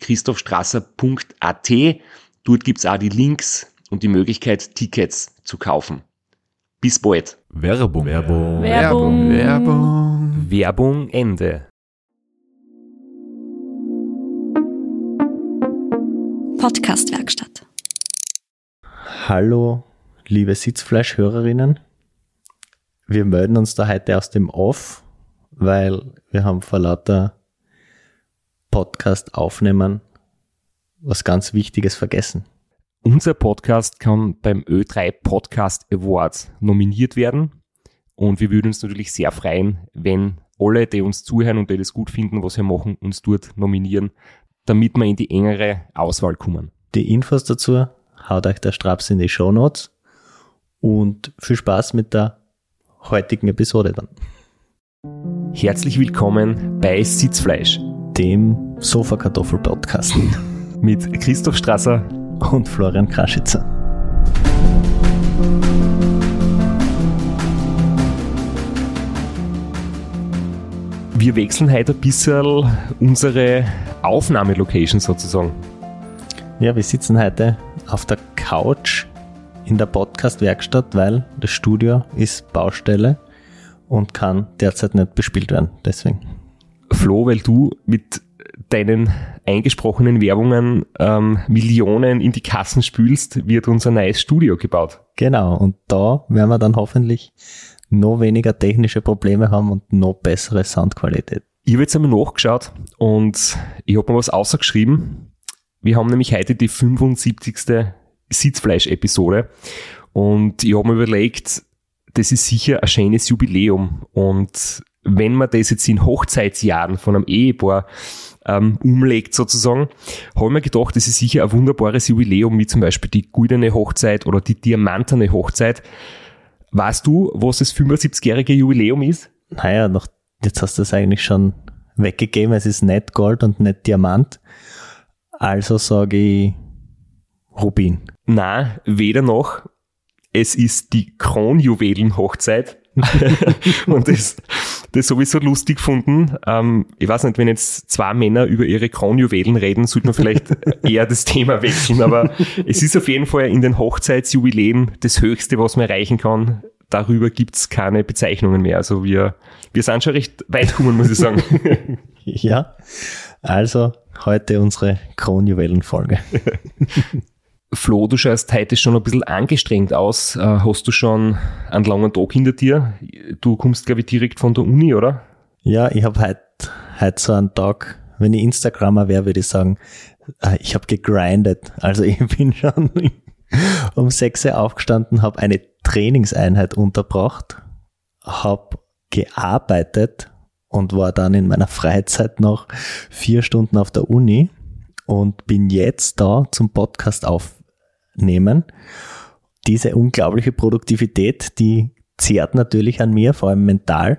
www.christophstrasser.at. Dort gibt's auch die Links und die Möglichkeit, Tickets zu kaufen. Bis bald. Werbung. Werbung. Werbung. Werbung. Werbung Ende. Podcastwerkstatt. Hallo, liebe Sitzfleischhörerinnen. Wir melden uns da heute aus dem Off, weil wir haben vor lauter Podcast aufnehmen was ganz Wichtiges vergessen. Unser Podcast kann beim Ö3 Podcast Awards nominiert werden. Und wir würden uns natürlich sehr freuen, wenn alle, die uns zuhören und die das gut finden, was wir machen, uns dort nominieren, damit wir in die engere Auswahl kommen. Die Infos dazu haut euch der Straps in die Show Notes und viel Spaß mit der heutigen Episode dann. Herzlich willkommen bei Sitzfleisch Dem Sofakartoffel-Podcast mit Christoph Strasser. und Florian Kraschitzer. Wir wechseln heute ein bisschen unsere Aufnahmelocation sozusagen. Ja, wir sitzen heute auf der Couch in der Podcast-Werkstatt, weil das Studio ist Baustelle und kann derzeit nicht bespielt werden. Deswegen. Flo, weil du mit deinen eingesprochenen Werbungen ähm, Millionen in die Kassen spülst, wird unser neues Studio gebaut. Genau, und da werden wir dann hoffentlich noch weniger technische Probleme haben und noch bessere Soundqualität. Ich habe jetzt einmal nachgeschaut und ich habe mir was ausgeschrieben. Wir haben nämlich heute die 75. Sitzfleisch-Episode und ich habe mir überlegt, das ist sicher ein schönes Jubiläum und wenn man das jetzt in Hochzeitsjahren von einem Ehepaar ähm, umlegt sozusagen, habe ich mir gedacht, das ist sicher ein wunderbares Jubiläum, wie zum Beispiel die goldene Hochzeit oder die diamantene Hochzeit. Weißt du, was das 75-jährige Jubiläum ist? Naja, noch, jetzt hast du es eigentlich schon weggegeben. Es ist nicht Gold und nicht Diamant. Also sage ich Rubin. Na, weder noch. Es ist die Kronjuwelenhochzeit. und das, das sowieso lustig gefunden. Ähm, ich weiß nicht, wenn jetzt zwei Männer über ihre Kronjuwelen reden, sollte man vielleicht eher das Thema wechseln. Aber es ist auf jeden Fall in den Hochzeitsjubiläen das Höchste, was man erreichen kann. Darüber gibt's keine Bezeichnungen mehr. Also wir, wir sind schon recht weit gekommen, muss ich sagen. Ja, also heute unsere Kronjuwelenfolge. Flo, du schaust heute schon ein bisschen angestrengt aus. Äh, Hast du schon einen langen Tag hinter dir? Du kommst, glaube ich, direkt von der Uni, oder? Ja, ich habe heute heut so einen Tag, wenn ich Instagrammer wäre, würde ich sagen, äh, ich habe gegrindet. Also ich bin schon um 6 Uhr aufgestanden, habe eine Trainingseinheit unterbracht, habe gearbeitet und war dann in meiner Freizeit noch vier Stunden auf der Uni und bin jetzt da zum Podcast aufnehmen. Diese unglaubliche Produktivität, die zehrt natürlich an mir, vor allem mental.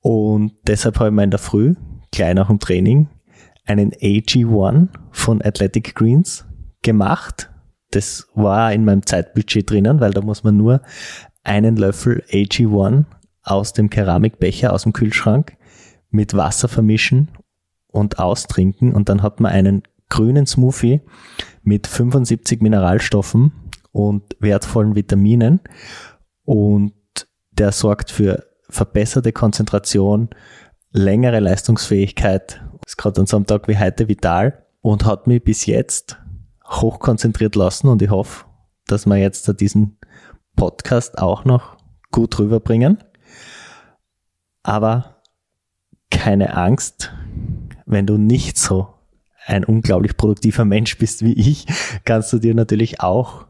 Und deshalb habe ich mir in der Früh, gleich nach dem Training, einen AG1 von Athletic Greens gemacht. Das war in meinem Zeitbudget drinnen, weil da muss man nur einen Löffel AG1 aus dem Keramikbecher, aus dem Kühlschrank mit Wasser vermischen und austrinken und dann hat man einen grünen Smoothie mit 75 Mineralstoffen und wertvollen Vitaminen und der sorgt für verbesserte Konzentration, längere Leistungsfähigkeit. Ist gerade an so einem Tag wie heute vital. und hat mich bis jetzt hochkonzentriert lassen und ich hoffe, dass wir jetzt diesen Podcast auch noch gut rüberbringen. Aber keine Angst, wenn du nicht so ein unglaublich produktiver Mensch bist wie ich, kannst du dir natürlich auch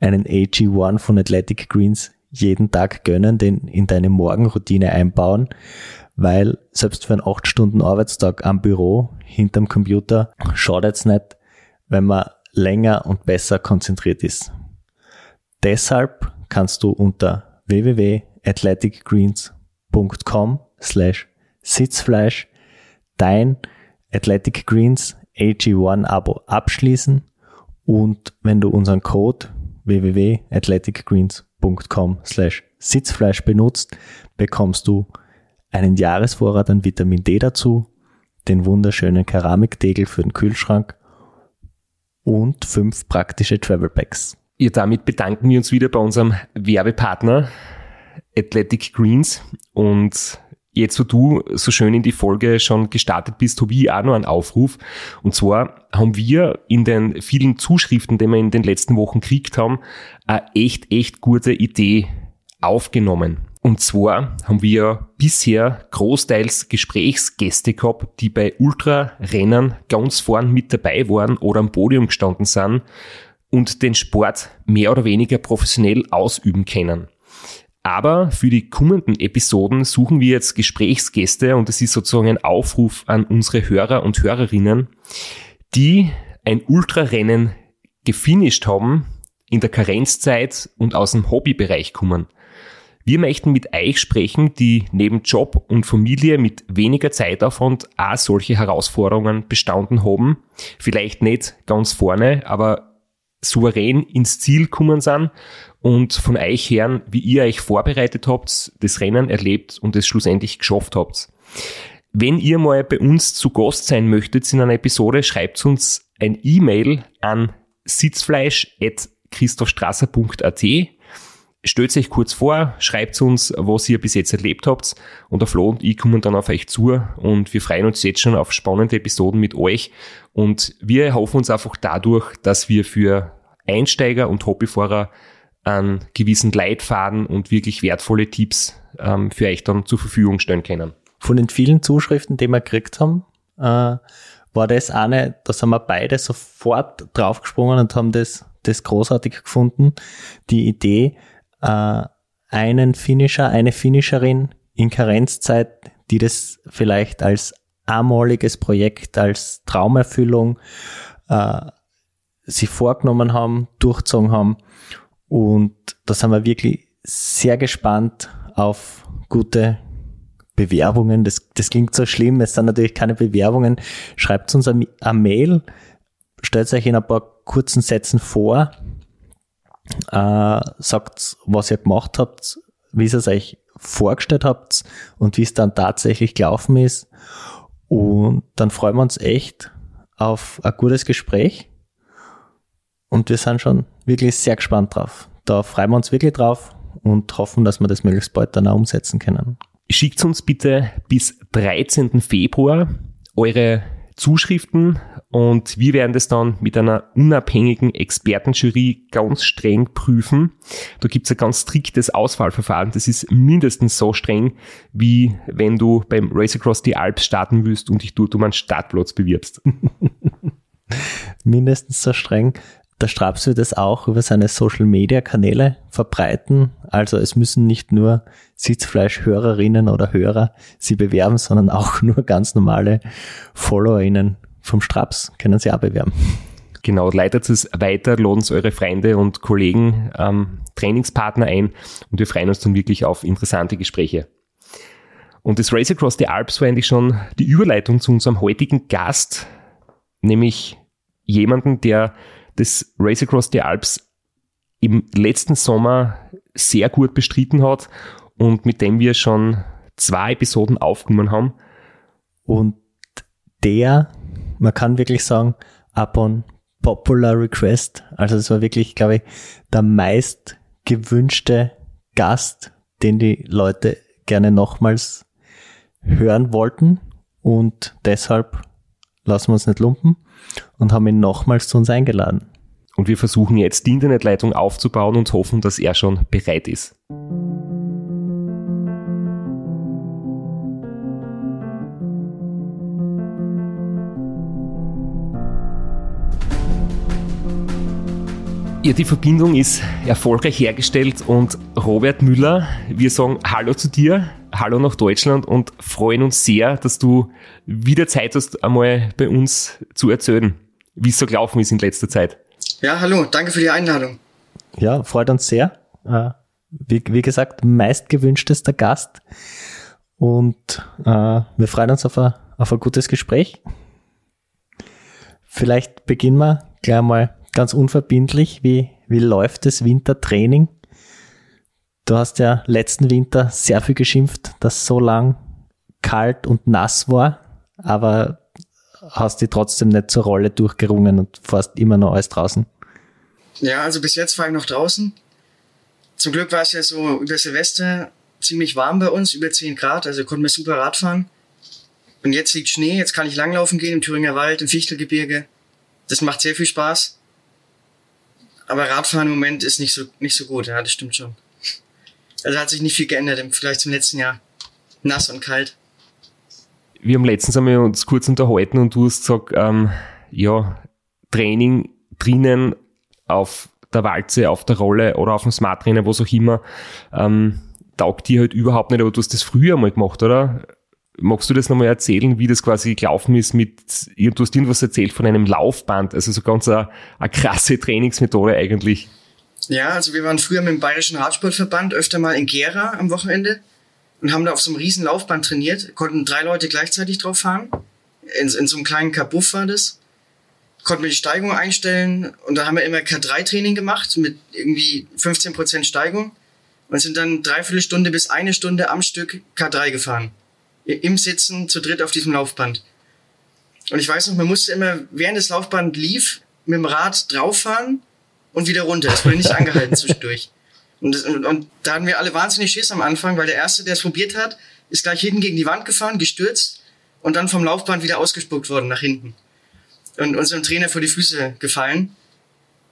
einen AG1 von Athletic Greens jeden Tag gönnen, den in deine Morgenroutine einbauen, weil selbst für einen 8 Stunden Arbeitstag am Büro hinterm Computer schadet es nicht, wenn man länger und besser konzentriert ist. Deshalb kannst du unter www.athleticgreens.com slash Sitzfleisch dein Athletic Greens AG1 Abo abschließen und wenn du unseren Code www.athleticgreens.com slash Sitzfleisch benutzt, bekommst du einen Jahresvorrat an Vitamin D dazu, den wunderschönen Keramikdegel für den Kühlschrank und fünf praktische Travel Packs. Ja, damit bedanken wir uns wieder bei unserem Werbepartner Athletic Greens und Jetzt, wo du so schön in die Folge schon gestartet bist, habe ich auch noch einen Aufruf. Und zwar haben wir in den vielen Zuschriften, die wir in den letzten Wochen gekriegt haben, eine echt, echt gute Idee aufgenommen. Und zwar haben wir bisher großteils Gesprächsgäste gehabt, die bei Ultrarennen ganz vorn mit dabei waren oder am Podium gestanden sind und den Sport mehr oder weniger professionell ausüben können. Aber für die kommenden Episoden suchen wir jetzt Gesprächsgäste und es ist sozusagen ein Aufruf an unsere Hörer und Hörerinnen, die ein Ultrarennen gefinisht haben in der Karenzzeit und aus dem Hobbybereich kommen. Wir möchten mit euch sprechen, die neben Job und Familie mit weniger Zeitaufwand auch solche Herausforderungen bestanden haben. Vielleicht nicht ganz vorne, aber souverän ins Ziel kommen sind und von euch hören, wie ihr euch vorbereitet habt, das Rennen erlebt und es schlussendlich geschafft habt. Wenn ihr mal bei uns zu Gast sein möchtet in einer Episode, schreibt uns ein E-Mail an sitzfleisch.christophstrasser.at Stellt euch kurz vor, schreibt uns, was ihr bis jetzt erlebt habt. Und der Flo und ich kommen dann auf euch zu und wir freuen uns jetzt schon auf spannende Episoden mit euch. Und wir hoffen uns einfach dadurch, dass wir für Einsteiger und Hobbyfahrer einen gewissen Leitfaden und wirklich wertvolle Tipps ähm, für euch dann zur Verfügung stellen können. Von den vielen Zuschriften, die wir gekriegt haben, äh, war das eine, da sind wir beide sofort draufgesprungen und haben das, das großartig gefunden. Die Idee, äh, einen Finisher, eine Finisherin in Karenzzeit, die das vielleicht als einmaliges Projekt, als Traumerfüllung äh, sie vorgenommen haben, durchzogen haben und da sind wir wirklich sehr gespannt auf gute Bewerbungen. Das, das klingt so schlimm. Es sind natürlich keine Bewerbungen. Schreibt uns eine, Mail, stellt euch in ein paar kurzen Sätzen vor, äh, sagt, was ihr gemacht habt, wie ihr es euch vorgestellt habt und wie es dann tatsächlich gelaufen ist. Und dann freuen wir uns echt auf ein gutes Gespräch. Und wir sind schon wirklich sehr gespannt drauf. Da freuen wir uns wirklich drauf und hoffen, dass wir das möglichst bald dann auch umsetzen können. Schickt uns bitte bis 13. Februar eure Zuschriften und wir werden das dann mit einer unabhängigen Expertenjury ganz streng prüfen. Da gibt es ein ganz striktes Auswahlverfahren. Das ist mindestens so streng, wie wenn du beim Race Across the Alps starten willst und dich dort um einen Startplatz bewirbst. mindestens so streng. Der Straps wird es auch über seine Social Media Kanäle verbreiten. Also es müssen nicht nur Sitzfleischhörerinnen oder Hörer sie bewerben, sondern auch nur ganz normale FollowerInnen vom Straps können sie auch bewerben. Genau, leitet es weiter, laden eure Freunde und Kollegen, ähm, Trainingspartner ein und wir freuen uns dann wirklich auf interessante Gespräche. Und das Race Across the Alps war eigentlich schon die Überleitung zu unserem heutigen Gast, nämlich jemanden, der das Race Across the Alps im letzten Sommer sehr gut bestritten hat und mit dem wir schon zwei Episoden aufgenommen haben. Und der, man kann wirklich sagen, upon popular request, also das war wirklich, glaube ich, der meist gewünschte Gast, den die Leute gerne nochmals hören wollten und deshalb lassen wir uns nicht lumpen und haben ihn nochmals zu uns eingeladen. Und wir versuchen jetzt die Internetleitung aufzubauen und hoffen, dass er schon bereit ist. Ja, die Verbindung ist erfolgreich hergestellt und Robert Müller, wir sagen Hallo zu dir, Hallo nach Deutschland und freuen uns sehr, dass du wieder Zeit hast, einmal bei uns zu erzählen, wie es so gelaufen ist in letzter Zeit. Ja, hallo, danke für die Einladung. Ja, freut uns sehr. Äh, wie, wie gesagt, meistgewünschtester Gast. Und äh, wir freuen uns auf ein, auf ein gutes Gespräch. Vielleicht beginnen wir gleich mal ganz unverbindlich. Wie, wie läuft das Wintertraining? Du hast ja letzten Winter sehr viel geschimpft, dass so lang kalt und nass war, aber hast die trotzdem nicht zur Rolle durchgerungen und fährst immer noch alles draußen. Ja, also bis jetzt war ich noch draußen. Zum Glück war es ja so über Silvester ziemlich warm bei uns, über 10 Grad, also konnten wir super Rad fahren. Und jetzt liegt Schnee, jetzt kann ich langlaufen gehen im Thüringer Wald, im Fichtelgebirge. Das macht sehr viel Spaß. Aber Radfahren im Moment ist nicht so, nicht so gut, ja, das stimmt schon. Also hat sich nicht viel geändert im Vergleich zum letzten Jahr. Nass und kalt. Wir haben letztens einmal uns kurz unterhalten und du hast gesagt, ähm, ja, Training drinnen auf der Walze, auf der Rolle oder auf dem Smart Trainer, was auch immer, ähm, taugt dir halt überhaupt nicht, aber du hast das früher mal gemacht, oder? Magst du das nochmal erzählen, wie das quasi gelaufen ist mit, du hast irgendwas erzählt von einem Laufband, also so ganz eine, eine krasse Trainingsmethode eigentlich. Ja, also wir waren früher mit dem Bayerischen Radsportverband öfter mal in Gera am Wochenende und haben da auf so einem riesen Laufband trainiert, konnten drei Leute gleichzeitig drauf fahren. In, in so einem kleinen Kabuff war das. Konnten wir die Steigung einstellen und da haben wir immer K3-Training gemacht mit irgendwie 15% Steigung und sind dann dreiviertel Stunde bis eine Stunde am Stück K3 gefahren im Sitzen zu dritt auf diesem Laufband. Und ich weiß noch, man musste immer, während das Laufband lief, mit dem Rad drauffahren und wieder runter. Es wurde nicht angehalten zwischendurch. Und, das, und, und, da hatten wir alle wahnsinnig Schiss am Anfang, weil der Erste, der es probiert hat, ist gleich hinten gegen die Wand gefahren, gestürzt und dann vom Laufband wieder ausgespuckt worden nach hinten. Und unserem Trainer vor die Füße gefallen.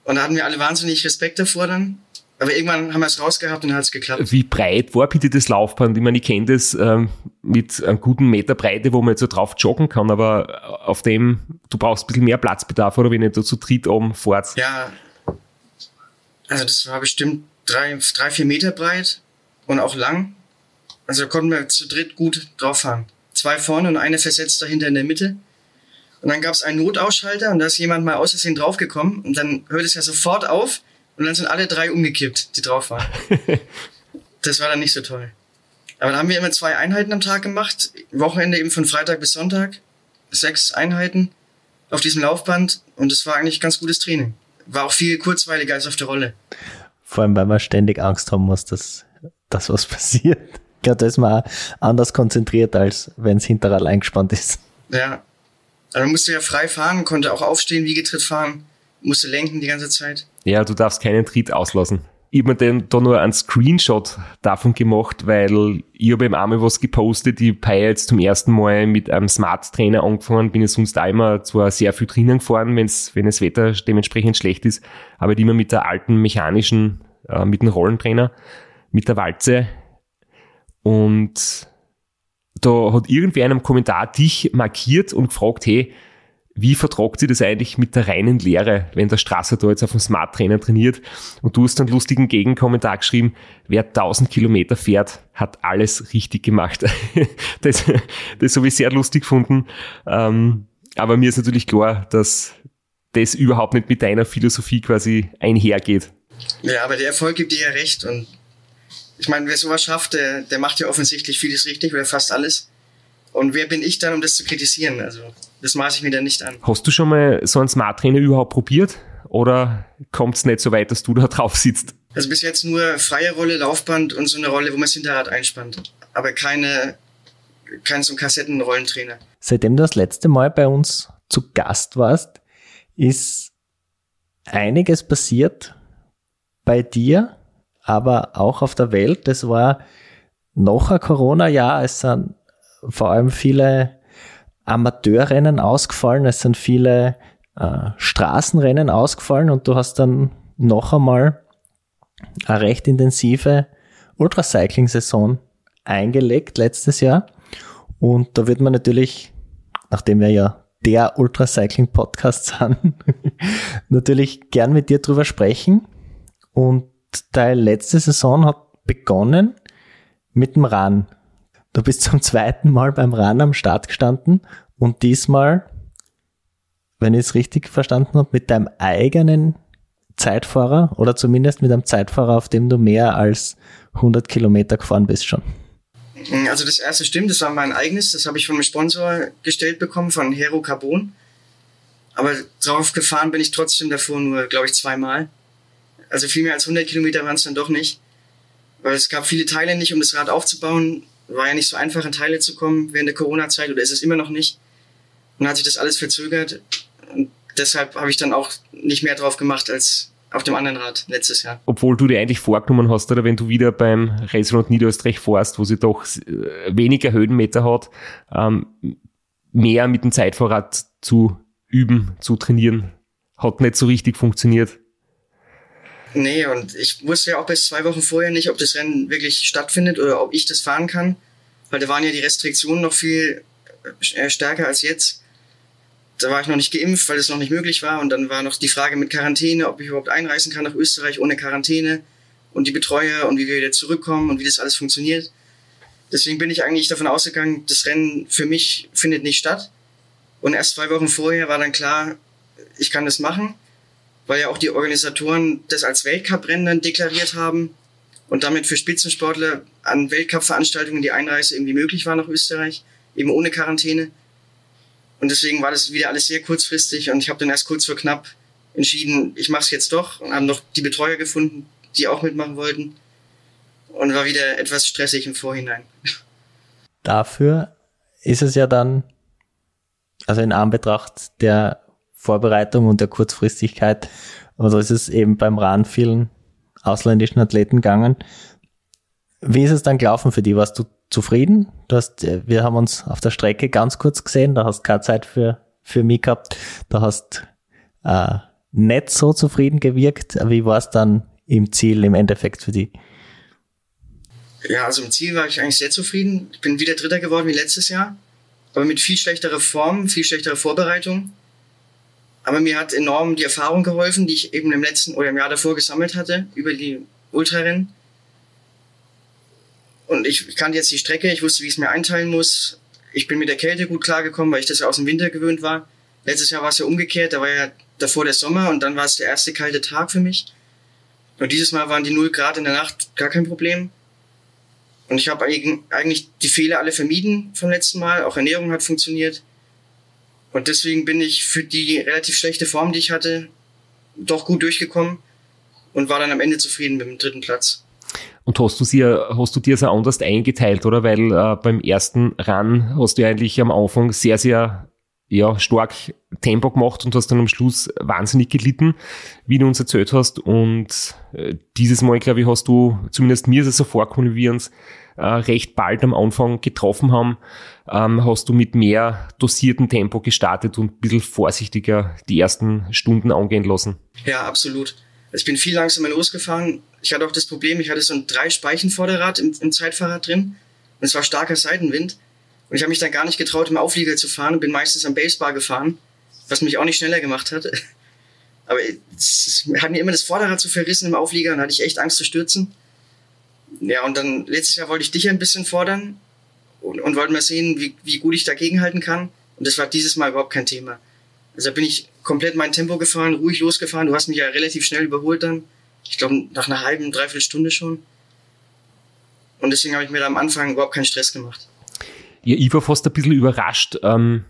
Und da hatten wir alle wahnsinnig Respekt davor dann. Aber irgendwann haben wir es rausgehabt und dann hat es geklappt. Wie breit war bitte das Laufband? Ich meine, ich kenne das ähm, mit einem guten Meter Breite, wo man jetzt so drauf joggen kann, aber auf dem, du brauchst ein bisschen mehr Platzbedarf, oder wenn du zu dritt oben fährst. Ja, also das war bestimmt drei, drei, vier Meter breit und auch lang. Also da konnten wir zu dritt gut drauf fahren. Zwei vorne und eine versetzt dahinter in der Mitte. Und dann gab es einen Notausschalter und da ist jemand mal aus Versehen draufgekommen und dann hört es ja sofort auf und dann sind alle drei umgekippt, die drauf waren. das war dann nicht so toll. Aber da haben wir immer zwei Einheiten am Tag gemacht. Wochenende eben von Freitag bis Sonntag. Sechs Einheiten auf diesem Laufband. Und es war eigentlich ganz gutes Training. War auch viel kurzweiliger als auf der Rolle. Vor allem, weil man ständig Angst haben muss, dass, dass was passiert. Ich glaube, da ist man anders konzentriert, als wenn es hinterher eingespannt ist. Ja. Aber man musste ja frei fahren, konnte auch aufstehen, Wiegetritt fahren musste lenken die ganze Zeit. Ja, du darfst keinen Tritt auslassen. Ich habe mir da nur einen Screenshot davon gemacht, weil ich habe eben einmal was gepostet. Ich habe jetzt zum ersten Mal mit einem Smart Trainer angefangen. Bin ich sonst auch immer zwar sehr viel drinnen gefahren, wenn's, wenn das Wetter dementsprechend schlecht ist, aber immer mit der alten mechanischen, äh, mit dem Rollentrainer, mit der Walze. Und da hat irgendwer in einem Kommentar dich markiert und gefragt, hey, wie vertragt sie das eigentlich mit der reinen Lehre, wenn der Strasser da jetzt auf dem Smart Trainer trainiert und du hast einen lustigen Gegenkommentar geschrieben, wer 1000 Kilometer fährt, hat alles richtig gemacht. das, das habe ich sehr lustig gefunden. Ähm, aber mir ist natürlich klar, dass das überhaupt nicht mit deiner Philosophie quasi einhergeht. Ja, aber der Erfolg gibt dir ja recht und ich meine, wer sowas schafft, der, der macht ja offensichtlich vieles richtig oder fast alles. Und wer bin ich dann, um das zu kritisieren? Also, das maße ich mir dann nicht an. Hast du schon mal so einen Smart Trainer überhaupt probiert? Oder kommt es nicht so weit, dass du da drauf sitzt? Also bis jetzt nur freie Rolle, Laufband und so eine Rolle, wo man das Hinterrad einspannt. Aber keine, kein so ein Kassettenrollentrainer. Seitdem du das letzte Mal bei uns zu Gast warst, ist einiges passiert bei dir, aber auch auf der Welt. Das war noch ein Corona-Jahr. Es sind vor allem viele Amateurrennen ausgefallen, es sind viele äh, Straßenrennen ausgefallen und du hast dann noch einmal eine recht intensive Ultracycling-Saison eingelegt letztes Jahr. Und da wird man natürlich, nachdem wir ja der Ultracycling-Podcast sind, natürlich gern mit dir drüber sprechen. Und deine letzte Saison hat begonnen mit dem Run. Du bist zum zweiten Mal beim Run am Start gestanden und diesmal, wenn ich es richtig verstanden habe, mit deinem eigenen Zeitfahrer oder zumindest mit einem Zeitfahrer, auf dem du mehr als 100 Kilometer gefahren bist schon. Also das erste stimmt, das war mein eigenes, das habe ich von einem Sponsor gestellt bekommen, von Hero Carbon. Aber drauf gefahren bin ich trotzdem davor nur, glaube ich, zweimal. Also viel mehr als 100 Kilometer waren es dann doch nicht. Weil es gab viele Teile nicht, um das Rad aufzubauen. War ja nicht so einfach, an Teile zu kommen während der Corona-Zeit oder ist es immer noch nicht. Und hat sich das alles verzögert. Und deshalb habe ich dann auch nicht mehr drauf gemacht als auf dem anderen Rad letztes Jahr. Obwohl du dir eigentlich vorgenommen hast, oder wenn du wieder beim Round Niederösterreich fährst, wo sie doch äh, weniger Höhenmeter hat, ähm, mehr mit dem Zeitfahrrad zu üben, zu trainieren, hat nicht so richtig funktioniert. Nee, und ich wusste ja auch bis zwei Wochen vorher nicht, ob das Rennen wirklich stattfindet oder ob ich das fahren kann, weil da waren ja die Restriktionen noch viel äh, stärker als jetzt. Da war ich noch nicht geimpft, weil es noch nicht möglich war. Und dann war noch die Frage mit Quarantäne, ob ich überhaupt einreisen kann nach Österreich ohne Quarantäne und die Betreuer und wie wir wieder zurückkommen und wie das alles funktioniert. Deswegen bin ich eigentlich davon ausgegangen, das Rennen für mich findet nicht statt. Und erst zwei Wochen vorher war dann klar, ich kann das machen weil ja auch die Organisatoren das als Weltcuprennen dann deklariert haben und damit für Spitzensportler an Weltcup-Veranstaltungen die Einreise irgendwie möglich war nach Österreich, eben ohne Quarantäne. Und deswegen war das wieder alles sehr kurzfristig und ich habe dann erst kurz vor knapp entschieden, ich mache es jetzt doch und haben noch die Betreuer gefunden, die auch mitmachen wollten und war wieder etwas stressig im Vorhinein. Dafür ist es ja dann, also in Anbetracht der Vorbereitung und der Kurzfristigkeit. Aber so ist es eben beim Rahn vielen ausländischen Athleten gegangen. Wie ist es dann gelaufen für die? Warst du zufrieden? Du hast, äh, wir haben uns auf der Strecke ganz kurz gesehen, da hast keine Zeit für, für mich gehabt. Da hast äh, nicht so zufrieden gewirkt. Wie war es dann im Ziel, im Endeffekt für die? Ja, also im Ziel war ich eigentlich sehr zufrieden. Ich bin wieder Dritter geworden wie letztes Jahr, aber mit viel schlechterer Form, viel schlechterer Vorbereitung. Aber mir hat enorm die Erfahrung geholfen, die ich eben im letzten oder im Jahr davor gesammelt hatte über die Ultrarennen. Und ich kannte jetzt die Strecke, ich wusste, wie ich es mir einteilen muss. Ich bin mit der Kälte gut klargekommen, weil ich das ja aus dem Winter gewöhnt war. Letztes Jahr war es ja umgekehrt, da war ja davor der Sommer und dann war es der erste kalte Tag für mich. Und dieses Mal waren die 0 Grad in der Nacht gar kein Problem. Und ich habe eigentlich die Fehler alle vermieden vom letzten Mal. Auch Ernährung hat funktioniert. Und deswegen bin ich für die relativ schlechte Form, die ich hatte, doch gut durchgekommen und war dann am Ende zufrieden mit dem dritten Platz. Und hast du sie, hast du dir so anders eingeteilt, oder? Weil äh, beim ersten Run hast du eigentlich am Anfang sehr, sehr ja, stark Tempo gemacht und hast dann am Schluss wahnsinnig gelitten, wie du uns erzählt hast. Und äh, dieses Mal, glaube ich, hast du, zumindest mir ist es so vorgekommen, wie wir uns äh, recht bald am Anfang getroffen haben, ähm, hast du mit mehr dosiertem Tempo gestartet und ein bisschen vorsichtiger die ersten Stunden angehen lassen. Ja, absolut. Also ich bin viel langsamer losgefahren. Ich hatte auch das Problem, ich hatte so ein drei Speichenvorderrad im, im Zeitfahrrad drin und es war starker Seitenwind. Und ich habe mich dann gar nicht getraut, im Auflieger zu fahren und bin meistens am Basebar gefahren, was mich auch nicht schneller gemacht hat. Aber es hat mir immer das Vorderrad zu verrissen im Auflieger und hatte ich echt Angst zu stürzen. Ja, und dann letztes Jahr wollte ich dich ein bisschen fordern und, und wollte mal sehen, wie, wie gut ich dagegenhalten kann. Und das war dieses Mal überhaupt kein Thema. Also bin ich komplett mein Tempo gefahren, ruhig losgefahren. Du hast mich ja relativ schnell überholt dann. Ich glaube, nach einer halben, dreiviertel Stunde schon. Und deswegen habe ich mir da am Anfang überhaupt keinen Stress gemacht. Ja, ich war fast ein bisschen überrascht ähm,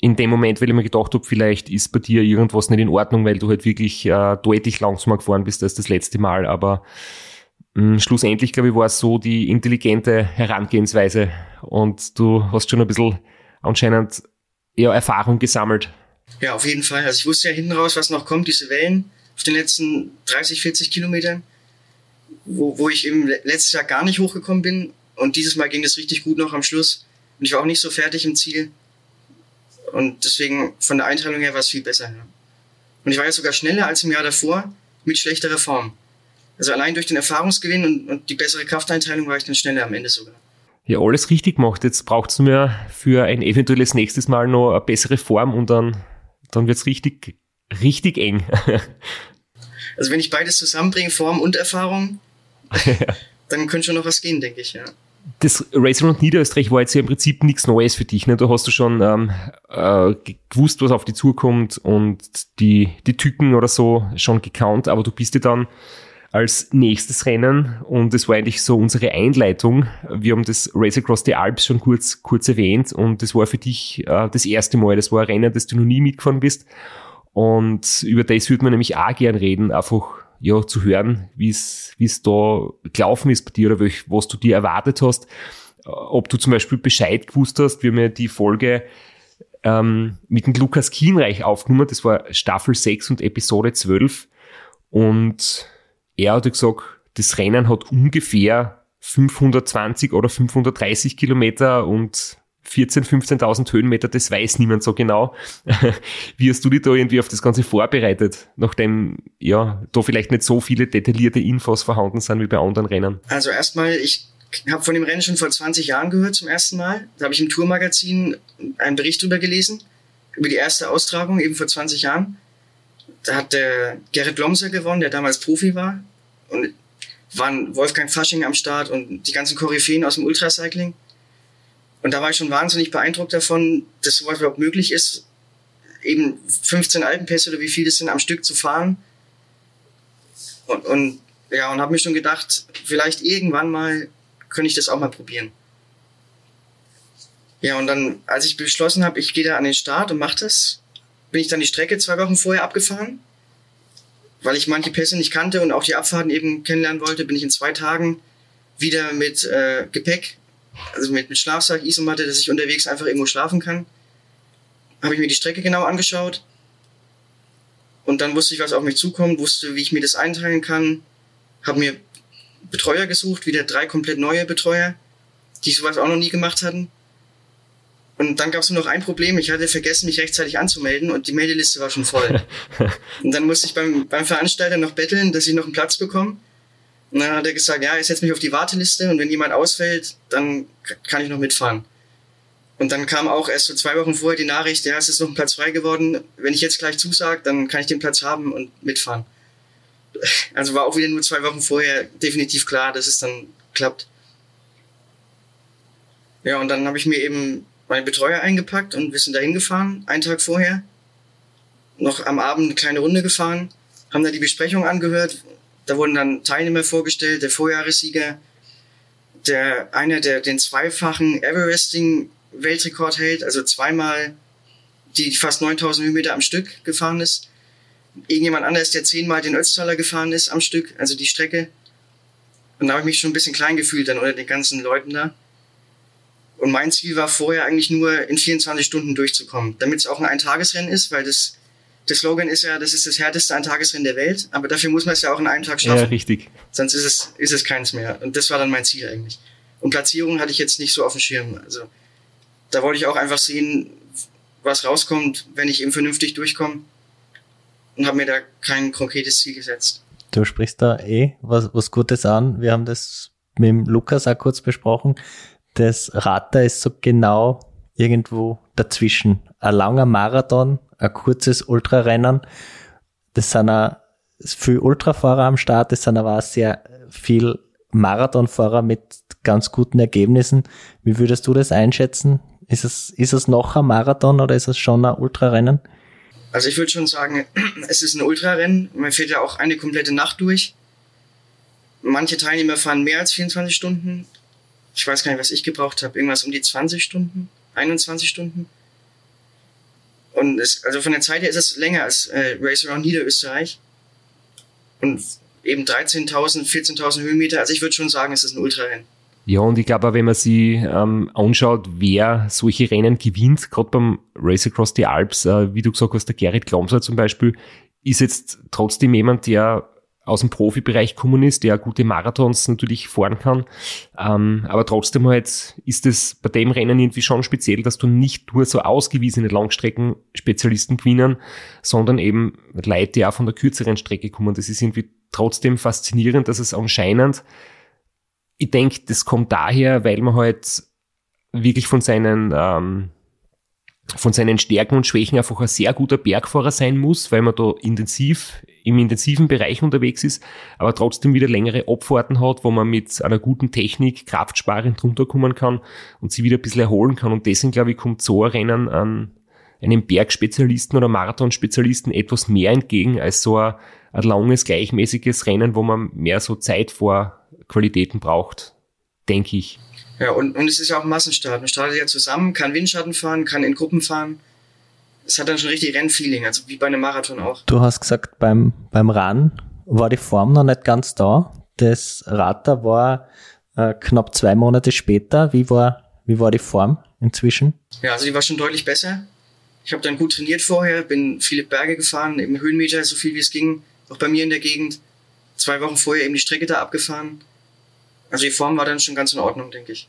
in dem Moment, weil ich mir gedacht habe, vielleicht ist bei dir irgendwas nicht in Ordnung, weil du halt wirklich äh, deutlich langsamer gefahren bist als das letzte Mal. Aber schlussendlich, glaube ich, war es so die intelligente Herangehensweise und du hast schon ein bisschen anscheinend ja, Erfahrung gesammelt. Ja, auf jeden Fall. Also ich wusste ja hinten raus, was noch kommt, diese Wellen auf den letzten 30, 40 Kilometern, wo, wo ich eben letztes Jahr gar nicht hochgekommen bin. Und dieses Mal ging es richtig gut noch am Schluss. Und ich war auch nicht so fertig im Ziel. Und deswegen von der Einteilung her war es viel besser. Und ich war ja sogar schneller als im Jahr davor mit schlechterer Form. Also allein durch den Erfahrungsgewinn und, und die bessere Krafteinteilung war ich dann schneller am Ende sogar. Ja, alles richtig gemacht. Jetzt braucht es nur für ein eventuelles nächstes Mal noch eine bessere Form und dann, dann wird es richtig, richtig eng. also wenn ich beides zusammenbringe, Form und Erfahrung, dann könnte schon noch was gehen, denke ich, ja. Das Racing Round Niederösterreich war jetzt ja im Prinzip nichts Neues für dich. Ne? Da hast du schon ähm, äh, gewusst, was auf dich zukommt und die, die Tücken oder so schon gekannt, aber du bist ja dann als nächstes Rennen und das war eigentlich so unsere Einleitung. Wir haben das Race Across the Alps schon kurz, kurz erwähnt und das war für dich äh, das erste Mal. Das war ein Rennen, das du noch nie mitgefahren bist und über das würde man nämlich auch gern reden, einfach ja, zu hören, wie es wie es da gelaufen ist bei dir oder was du dir erwartet hast. Ob du zum Beispiel Bescheid gewusst hast, wir haben ja die Folge ähm, mit dem Lukas Kienreich aufgenommen, das war Staffel 6 und Episode 12 und er hat gesagt, das Rennen hat ungefähr 520 oder 530 Kilometer und 14.000, 15.000 Höhenmeter, das weiß niemand so genau. Wie hast du dich da irgendwie auf das Ganze vorbereitet, nachdem ja da vielleicht nicht so viele detaillierte Infos vorhanden sind wie bei anderen Rennen? Also erstmal, ich habe von dem Rennen schon vor 20 Jahren gehört zum ersten Mal. Da habe ich im Tourmagazin einen Bericht drüber gelesen, über die erste Austragung, eben vor 20 Jahren. Da hat der Gerrit Lomser gewonnen, der damals Profi war. Und waren Wolfgang Fasching am Start und die ganzen Koryphäen aus dem Ultracycling. Und da war ich schon wahnsinnig beeindruckt davon, dass sowas überhaupt möglich ist, eben 15 Alpenpässe oder wie viele das sind am Stück zu fahren. Und, und ja, und habe mir schon gedacht, vielleicht irgendwann mal könnte ich das auch mal probieren. Ja, und dann, als ich beschlossen habe, ich gehe da an den Start und mache das, bin ich dann die Strecke zwei Wochen vorher abgefahren. Weil ich manche Pässe nicht kannte und auch die Abfahrten eben kennenlernen wollte, bin ich in zwei Tagen wieder mit äh, Gepäck also mit, mit Schlafsack, Isomatte, dass ich unterwegs einfach irgendwo schlafen kann. Habe ich mir die Strecke genau angeschaut. Und dann wusste ich, was auf mich zukommt, wusste, wie ich mir das einteilen kann. Habe mir Betreuer gesucht, wieder drei komplett neue Betreuer, die sowas auch noch nie gemacht hatten. Und dann gab es nur noch ein Problem. Ich hatte vergessen, mich rechtzeitig anzumelden und die Meldeliste war schon voll. und dann musste ich beim, beim Veranstalter noch betteln, dass ich noch einen Platz bekomme. Und dann hat er gesagt, ja, ich setze mich auf die Warteliste und wenn jemand ausfällt, dann kann ich noch mitfahren. Und dann kam auch erst so zwei Wochen vorher die Nachricht, ja, es ist noch ein Platz frei geworden. Wenn ich jetzt gleich zusage, dann kann ich den Platz haben und mitfahren. Also war auch wieder nur zwei Wochen vorher definitiv klar, dass es dann klappt. Ja, und dann habe ich mir eben meinen Betreuer eingepackt und wir sind dahin gefahren, einen Tag vorher. Noch am Abend eine kleine Runde gefahren, haben da die Besprechung angehört, da wurden dann Teilnehmer vorgestellt, der Vorjahressieger, der einer, der den zweifachen Everesting-Weltrekord hält, also zweimal die fast 9000 Höhenmeter am Stück gefahren ist. Irgendjemand anderes, der zehnmal den Ötztaler gefahren ist am Stück, also die Strecke. Und da habe ich mich schon ein bisschen klein gefühlt dann unter den ganzen Leuten da. Und mein Ziel war vorher eigentlich nur in 24 Stunden durchzukommen, damit es auch ein Eintagesrennen ist, weil das der Slogan ist ja, das ist das härteste Eintagesrennen der Welt, aber dafür muss man es ja auch in einem Tag schaffen. Ja, richtig. Sonst ist es, ist es keins mehr. Und das war dann mein Ziel eigentlich. Und Platzierung hatte ich jetzt nicht so auf dem Schirm. Also da wollte ich auch einfach sehen, was rauskommt, wenn ich eben vernünftig durchkomme. Und habe mir da kein konkretes Ziel gesetzt. Du sprichst da eh was, was Gutes an. Wir haben das mit dem Lukas auch kurz besprochen. Das da ist so genau irgendwo dazwischen. Ein langer Marathon ein kurzes Ultrarennen. Das sind auch viel Ultrafahrer am Start, das sind aber auch sehr viel Marathonfahrer mit ganz guten Ergebnissen. Wie würdest du das einschätzen? Ist es, ist es noch ein Marathon oder ist es schon ein Ultrarennen? Also ich würde schon sagen, es ist ein Ultrarennen. Man fährt ja auch eine komplette Nacht durch. Manche Teilnehmer fahren mehr als 24 Stunden. Ich weiß gar nicht, was ich gebraucht habe. Irgendwas um die 20 Stunden, 21 Stunden. Und es, also von der Zeit her ist es länger als äh, Race Around Niederösterreich. Und eben 13.000, 14.000 Höhenmeter. Also ich würde schon sagen, es ist ein Ultrarennen. Ja, und ich glaube wenn man sich ähm, anschaut, wer solche Rennen gewinnt, gerade beim Race Across the Alps, äh, wie du gesagt hast, der Gerrit Glomser zum Beispiel, ist jetzt trotzdem jemand, der aus dem Profibereich gekommen ist, der gute Marathons natürlich fahren kann. Ähm, aber trotzdem halt ist es bei dem Rennen irgendwie schon speziell, dass du nicht nur so ausgewiesene Langstrecken-Spezialisten gewinnen, sondern eben Leute, die auch von der kürzeren Strecke kommen. Das ist irgendwie trotzdem faszinierend, dass es anscheinend, ich denke, das kommt daher, weil man halt wirklich von seinen ähm, von seinen Stärken und Schwächen einfach ein sehr guter Bergfahrer sein muss, weil man da intensiv im intensiven Bereich unterwegs ist, aber trotzdem wieder längere Abfahrten hat, wo man mit einer guten Technik kraftsparend runterkommen kann und sie wieder ein bisschen erholen kann. Und deswegen, glaube ich, kommt so ein Rennen an einem Bergspezialisten oder Marathonspezialisten etwas mehr entgegen als so ein, ein langes, gleichmäßiges Rennen, wo man mehr so Zeit vor Qualitäten braucht, denke ich. Ja, und, und es ist ja auch ein Massenstart. Man startet ja zusammen, kann Windschatten fahren, kann in Gruppen fahren. Es hat dann schon richtig Rennfeeling, also wie bei einem Marathon auch. Du hast gesagt, beim, beim Run war die Form noch nicht ganz da. Das Rater war äh, knapp zwei Monate später. Wie war, wie war die Form inzwischen? Ja, also die war schon deutlich besser. Ich habe dann gut trainiert vorher, bin viele Berge gefahren, im Höhenmeter so viel wie es ging, auch bei mir in der Gegend. Zwei Wochen vorher eben die Strecke da abgefahren. Also die Form war dann schon ganz in Ordnung, denke ich.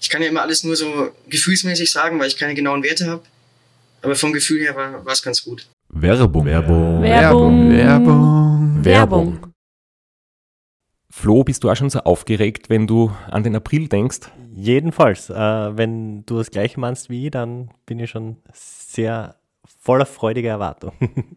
Ich kann ja immer alles nur so gefühlsmäßig sagen, weil ich keine genauen Werte habe. Aber vom Gefühl her war es ganz gut. Werbung. Werbung. Werbung. Werbung. Werbung. Flo, bist du auch schon so aufgeregt, wenn du an den April denkst? Jedenfalls, äh, wenn du das gleiche meinst wie ich, dann bin ich schon sehr voller freudiger Erwartung.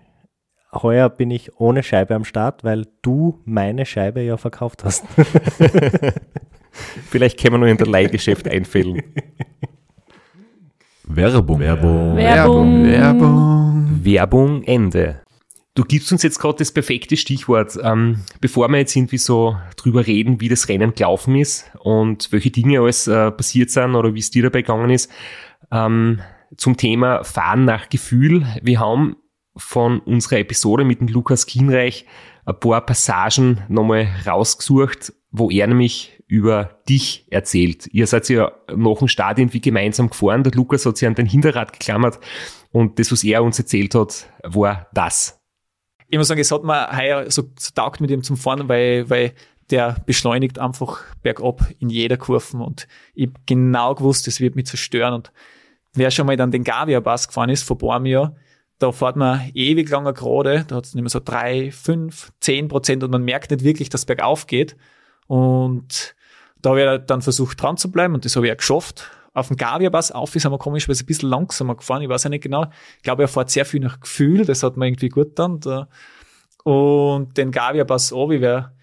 Heuer bin ich ohne Scheibe am Start, weil du meine Scheibe ja verkauft hast. Vielleicht können wir noch in der Leihgeschäft einfällen. Werbung. Werbung. Werbung. Werbung. Werbung Ende. Du gibst uns jetzt gerade das perfekte Stichwort, ähm, bevor wir jetzt irgendwie so drüber reden, wie das Rennen gelaufen ist und welche Dinge alles äh, passiert sind oder wie es dir dabei gegangen ist, ähm, zum Thema Fahren nach Gefühl. Wir haben von unserer Episode mit dem Lukas Kienreich ein paar Passagen nochmal rausgesucht wo er nämlich über dich erzählt. Ihr seid ja nach dem Start irgendwie gemeinsam gefahren. Der Lukas hat sich an den Hinterrad geklammert und das, was er uns erzählt hat, war das. Ich muss sagen, es hat mir heuer so, so taugt mit ihm zum Fahren, weil, weil der beschleunigt einfach bergab in jeder Kurve und ich genau gewusst, das wird mich zerstören und wer schon mal dann den Gavia-Pass gefahren ist, vor paar Jahr, da fährt man ewig lange gerade, da hat es mehr so drei, fünf, zehn Prozent und man merkt nicht wirklich, dass es bergauf geht und da habe ich dann versucht dran zu bleiben und das habe ich auch geschafft. Auf dem Gavia-Pass auf ist aber komisch, weil es ein bisschen langsamer gefahren. Ich weiß ja nicht genau. Ich glaube, er fährt sehr viel nach Gefühl. Das hat man irgendwie gut dann. Und den Gavia-Pass obi, wer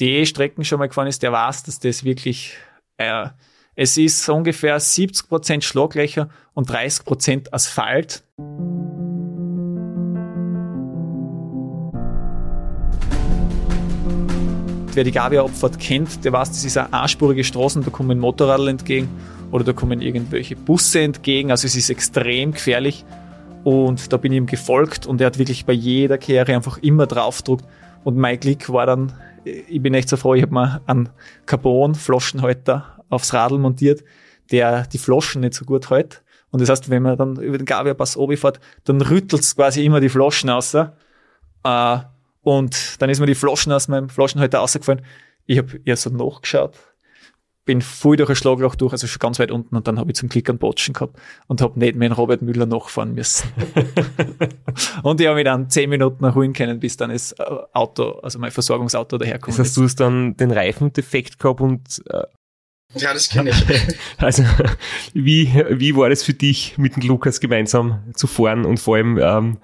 die Strecken schon mal gefahren ist, der weiß, dass das wirklich, äh, es ist ungefähr 70 Prozent Schlaglöcher und 30 Prozent Asphalt. Wer die Gavia-Abfahrt kennt, der weiß, das ist eine einspurige Straßen, da kommen Motorradl entgegen oder da kommen irgendwelche Busse entgegen, also es ist extrem gefährlich und da bin ich ihm gefolgt und er hat wirklich bei jeder Kehre einfach immer draufgedruckt und mein Glück war dann, ich bin echt so froh, ich habe mir einen Carbon-Flaschenhalter aufs Radl montiert, der die Flaschen nicht so gut hält. Und das heißt, wenn man dann über den Gavia-Pass oben fährt, dann rüttelt immer immer die Flaschen raus. Äh, und dann ist mir die Flaschen aus meinem Flaschenhalter rausgefallen. Ich habe eher so nachgeschaut, bin voll durch ein Schlagloch durch, also schon ganz weit unten und dann habe ich zum Glück einen Botschen gehabt und habe nicht mehr in Robert Müller nachfahren müssen. und ich habe mich dann zehn Minuten erholen können, bis dann das äh, Auto, also mein Versorgungsauto daherkommt. Das heißt, du hast dann den Reifendefekt gehabt und äh, ja, das kenne ich. Also, wie, wie war das für dich, mit dem Lukas gemeinsam zu fahren und vor allem, ähm,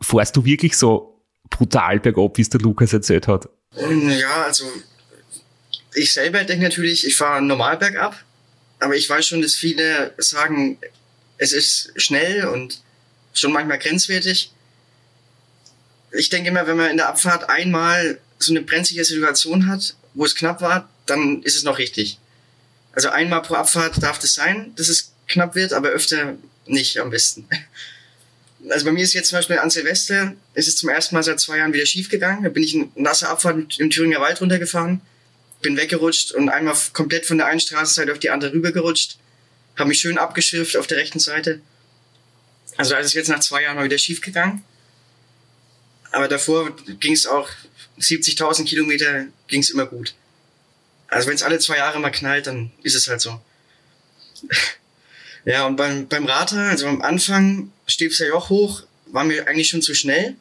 fährst du wirklich so brutal bergab, wie es der Lukas erzählt hat? Ja, also ich selber denke natürlich, ich fahre normal bergab, aber ich weiß schon, dass viele sagen, es ist schnell und schon manchmal grenzwertig. Ich denke immer, wenn man in der Abfahrt einmal so eine brenzlige Situation hat, wo es knapp war, dann ist es noch richtig. Also einmal pro Abfahrt darf das sein, dass es knapp wird, aber öfter nicht am besten. Also bei mir ist jetzt zum Beispiel an Silvester, ist es zum ersten Mal seit zwei Jahren wieder schief gegangen. Da bin ich in nasse Abfahrt im Thüringer Wald runtergefahren bin weggerutscht und einmal komplett von der einen Straßenseite auf die andere rübergerutscht. Habe mich schön abgeschürft auf der rechten Seite. Also da ist es jetzt nach zwei Jahren mal wieder schief gegangen. Aber davor ging es auch 70.000 Kilometer ging es immer gut. Also wenn es alle zwei Jahre mal knallt, dann ist es halt so. ja, und beim, beim Rater, also am Anfang ja auch hoch, war mir eigentlich schon zu schnell.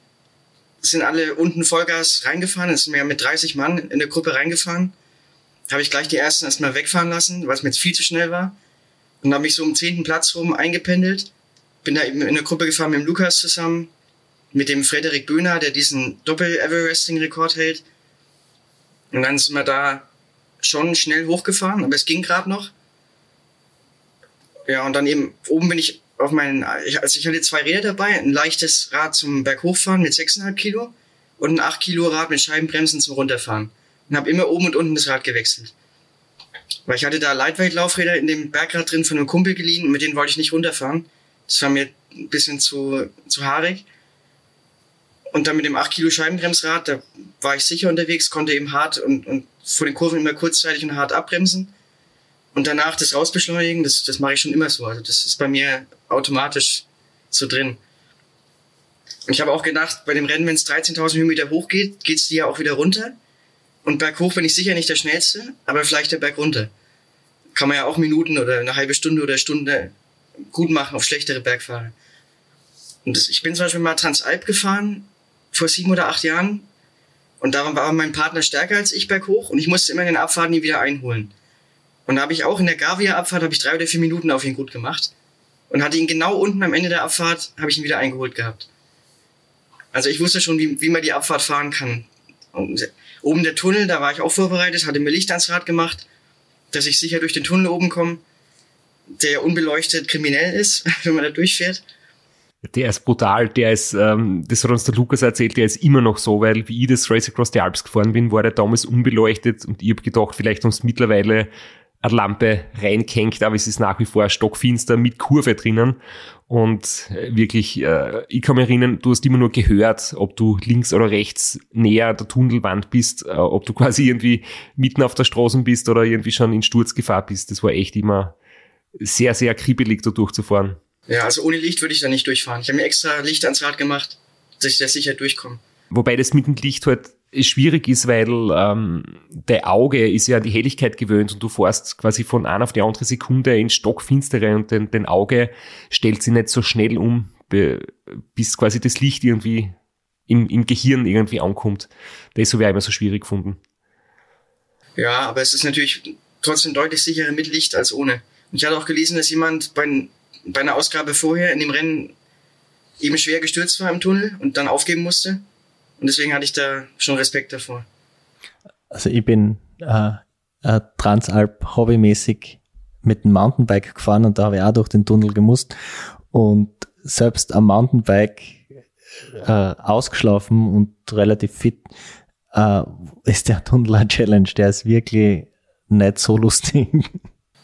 Sind alle unten Vollgas reingefahren, sind wir mit 30 Mann in der Gruppe reingefahren habe ich gleich die ersten erstmal wegfahren lassen, weil es mir jetzt viel zu schnell war. Und habe mich so um zehnten Platz rum eingependelt. Bin da eben in der Gruppe gefahren mit dem Lukas zusammen, mit dem Frederik Böhner, der diesen Doppel-Everesting-Rekord hält. Und dann sind wir da schon schnell hochgefahren, aber es ging gerade noch. Ja, und dann eben oben bin ich auf meinen, also ich hatte zwei Räder dabei, ein leichtes Rad zum Berghochfahren mit 6,5 Kilo und ein 8 Kilo Rad mit Scheibenbremsen zum Runterfahren und habe immer oben und unten das Rad gewechselt. Weil ich hatte da Lightweight-Laufräder in dem Bergrad drin von einem Kumpel geliehen und mit denen wollte ich nicht runterfahren. Das war mir ein bisschen zu, zu haarig. Und dann mit dem 8 Kilo Scheibenbremsrad, da war ich sicher unterwegs, konnte eben hart und, und vor den Kurven immer kurzzeitig und hart abbremsen. Und danach das rausbeschleunigen, das, das mache ich schon immer so. Also das ist bei mir automatisch so drin. Und ich habe auch gedacht, bei dem Rennen, wenn es 13.000 Höhenmeter hoch geht, geht's die ja auch wieder runter. Und berghoch bin ich sicher nicht der Schnellste, aber vielleicht der Berg runter. Kann man ja auch Minuten oder eine halbe Stunde oder Stunde gut machen auf schlechtere Bergfahrer. Und das, ich bin zum Beispiel mal Transalp gefahren, vor sieben oder acht Jahren. Und da war mein Partner stärker als ich berghoch und ich musste immer in den Abfahrten nie wieder einholen. Und da habe ich auch in der Gavia-Abfahrt habe ich drei oder vier Minuten auf ihn gut gemacht. Und hatte ihn genau unten am Ende der Abfahrt, habe ich ihn wieder eingeholt gehabt. Also ich wusste schon, wie, wie man die Abfahrt fahren kann. Oben der Tunnel, da war ich auch vorbereitet, hatte mir Licht ans Rad gemacht, dass ich sicher durch den Tunnel oben komme, der unbeleuchtet kriminell ist, wenn man da durchfährt. Der ist brutal, der ist, ähm, das hat uns der Lukas erzählt, der ist immer noch so, weil wie ich das Race Across the Alps gefahren bin, war der damals unbeleuchtet und ich habe gedacht, vielleicht haben mittlerweile eine Lampe reinkenkt, aber es ist nach wie vor stockfinster mit Kurve drinnen. Und äh, wirklich, äh, ich kann mich erinnern, du hast immer nur gehört, ob du links oder rechts näher der Tunnelwand bist, äh, ob du quasi irgendwie mitten auf der Straße bist oder irgendwie schon in Sturzgefahr bist. Das war echt immer sehr, sehr kribbelig, da durchzufahren. Ja, also ohne Licht würde ich da nicht durchfahren. Ich habe mir extra Licht ans Rad gemacht, dass ich da sicher durchkomme. Wobei das mit dem Licht halt schwierig ist, weil ähm, der Auge ist ja an die Helligkeit gewöhnt und du fährst quasi von einer auf die andere Sekunde in Stockfinstere und den, den Auge stellt sich nicht so schnell um, bis quasi das Licht irgendwie im, im Gehirn irgendwie ankommt. Das habe ich immer so schwierig gefunden. Ja, aber es ist natürlich trotzdem deutlich sicherer mit Licht als ohne. Und ich hatte auch gelesen, dass jemand bei, bei einer Ausgabe vorher in dem Rennen eben schwer gestürzt war im Tunnel und dann aufgeben musste. Und deswegen hatte ich da schon Respekt davor. Also ich bin äh, äh, Transalp hobbymäßig mit dem Mountainbike gefahren und da habe ich auch durch den Tunnel gemusst. Und selbst am Mountainbike äh, ausgeschlafen und relativ fit äh, ist der Tunnel eine Challenge. Der ist wirklich nicht so lustig.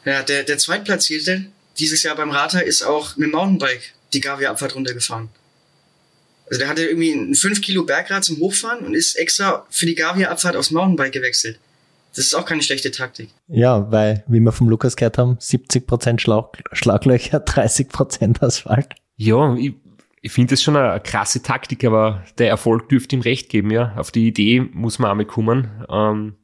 Ja, der, der Zweitplatzierte dieses Jahr beim Rata ist auch mit dem Mountainbike die Gavia-Abfahrt runtergefahren. Also der hatte irgendwie ein 5 Kilo Bergrad zum Hochfahren und ist extra für die Gavia-Abfahrt aufs Mountainbike gewechselt. Das ist auch keine schlechte Taktik. Ja, weil, wie wir vom Lukas gehört haben, 70% Schlag Schlaglöcher, 30% Asphalt. Ja, ich, ich finde das schon eine, eine, krasse Taktik, aber der Erfolg dürfte ihm recht geben, ja. Auf die Idee muss man einmal kommen. Ähm,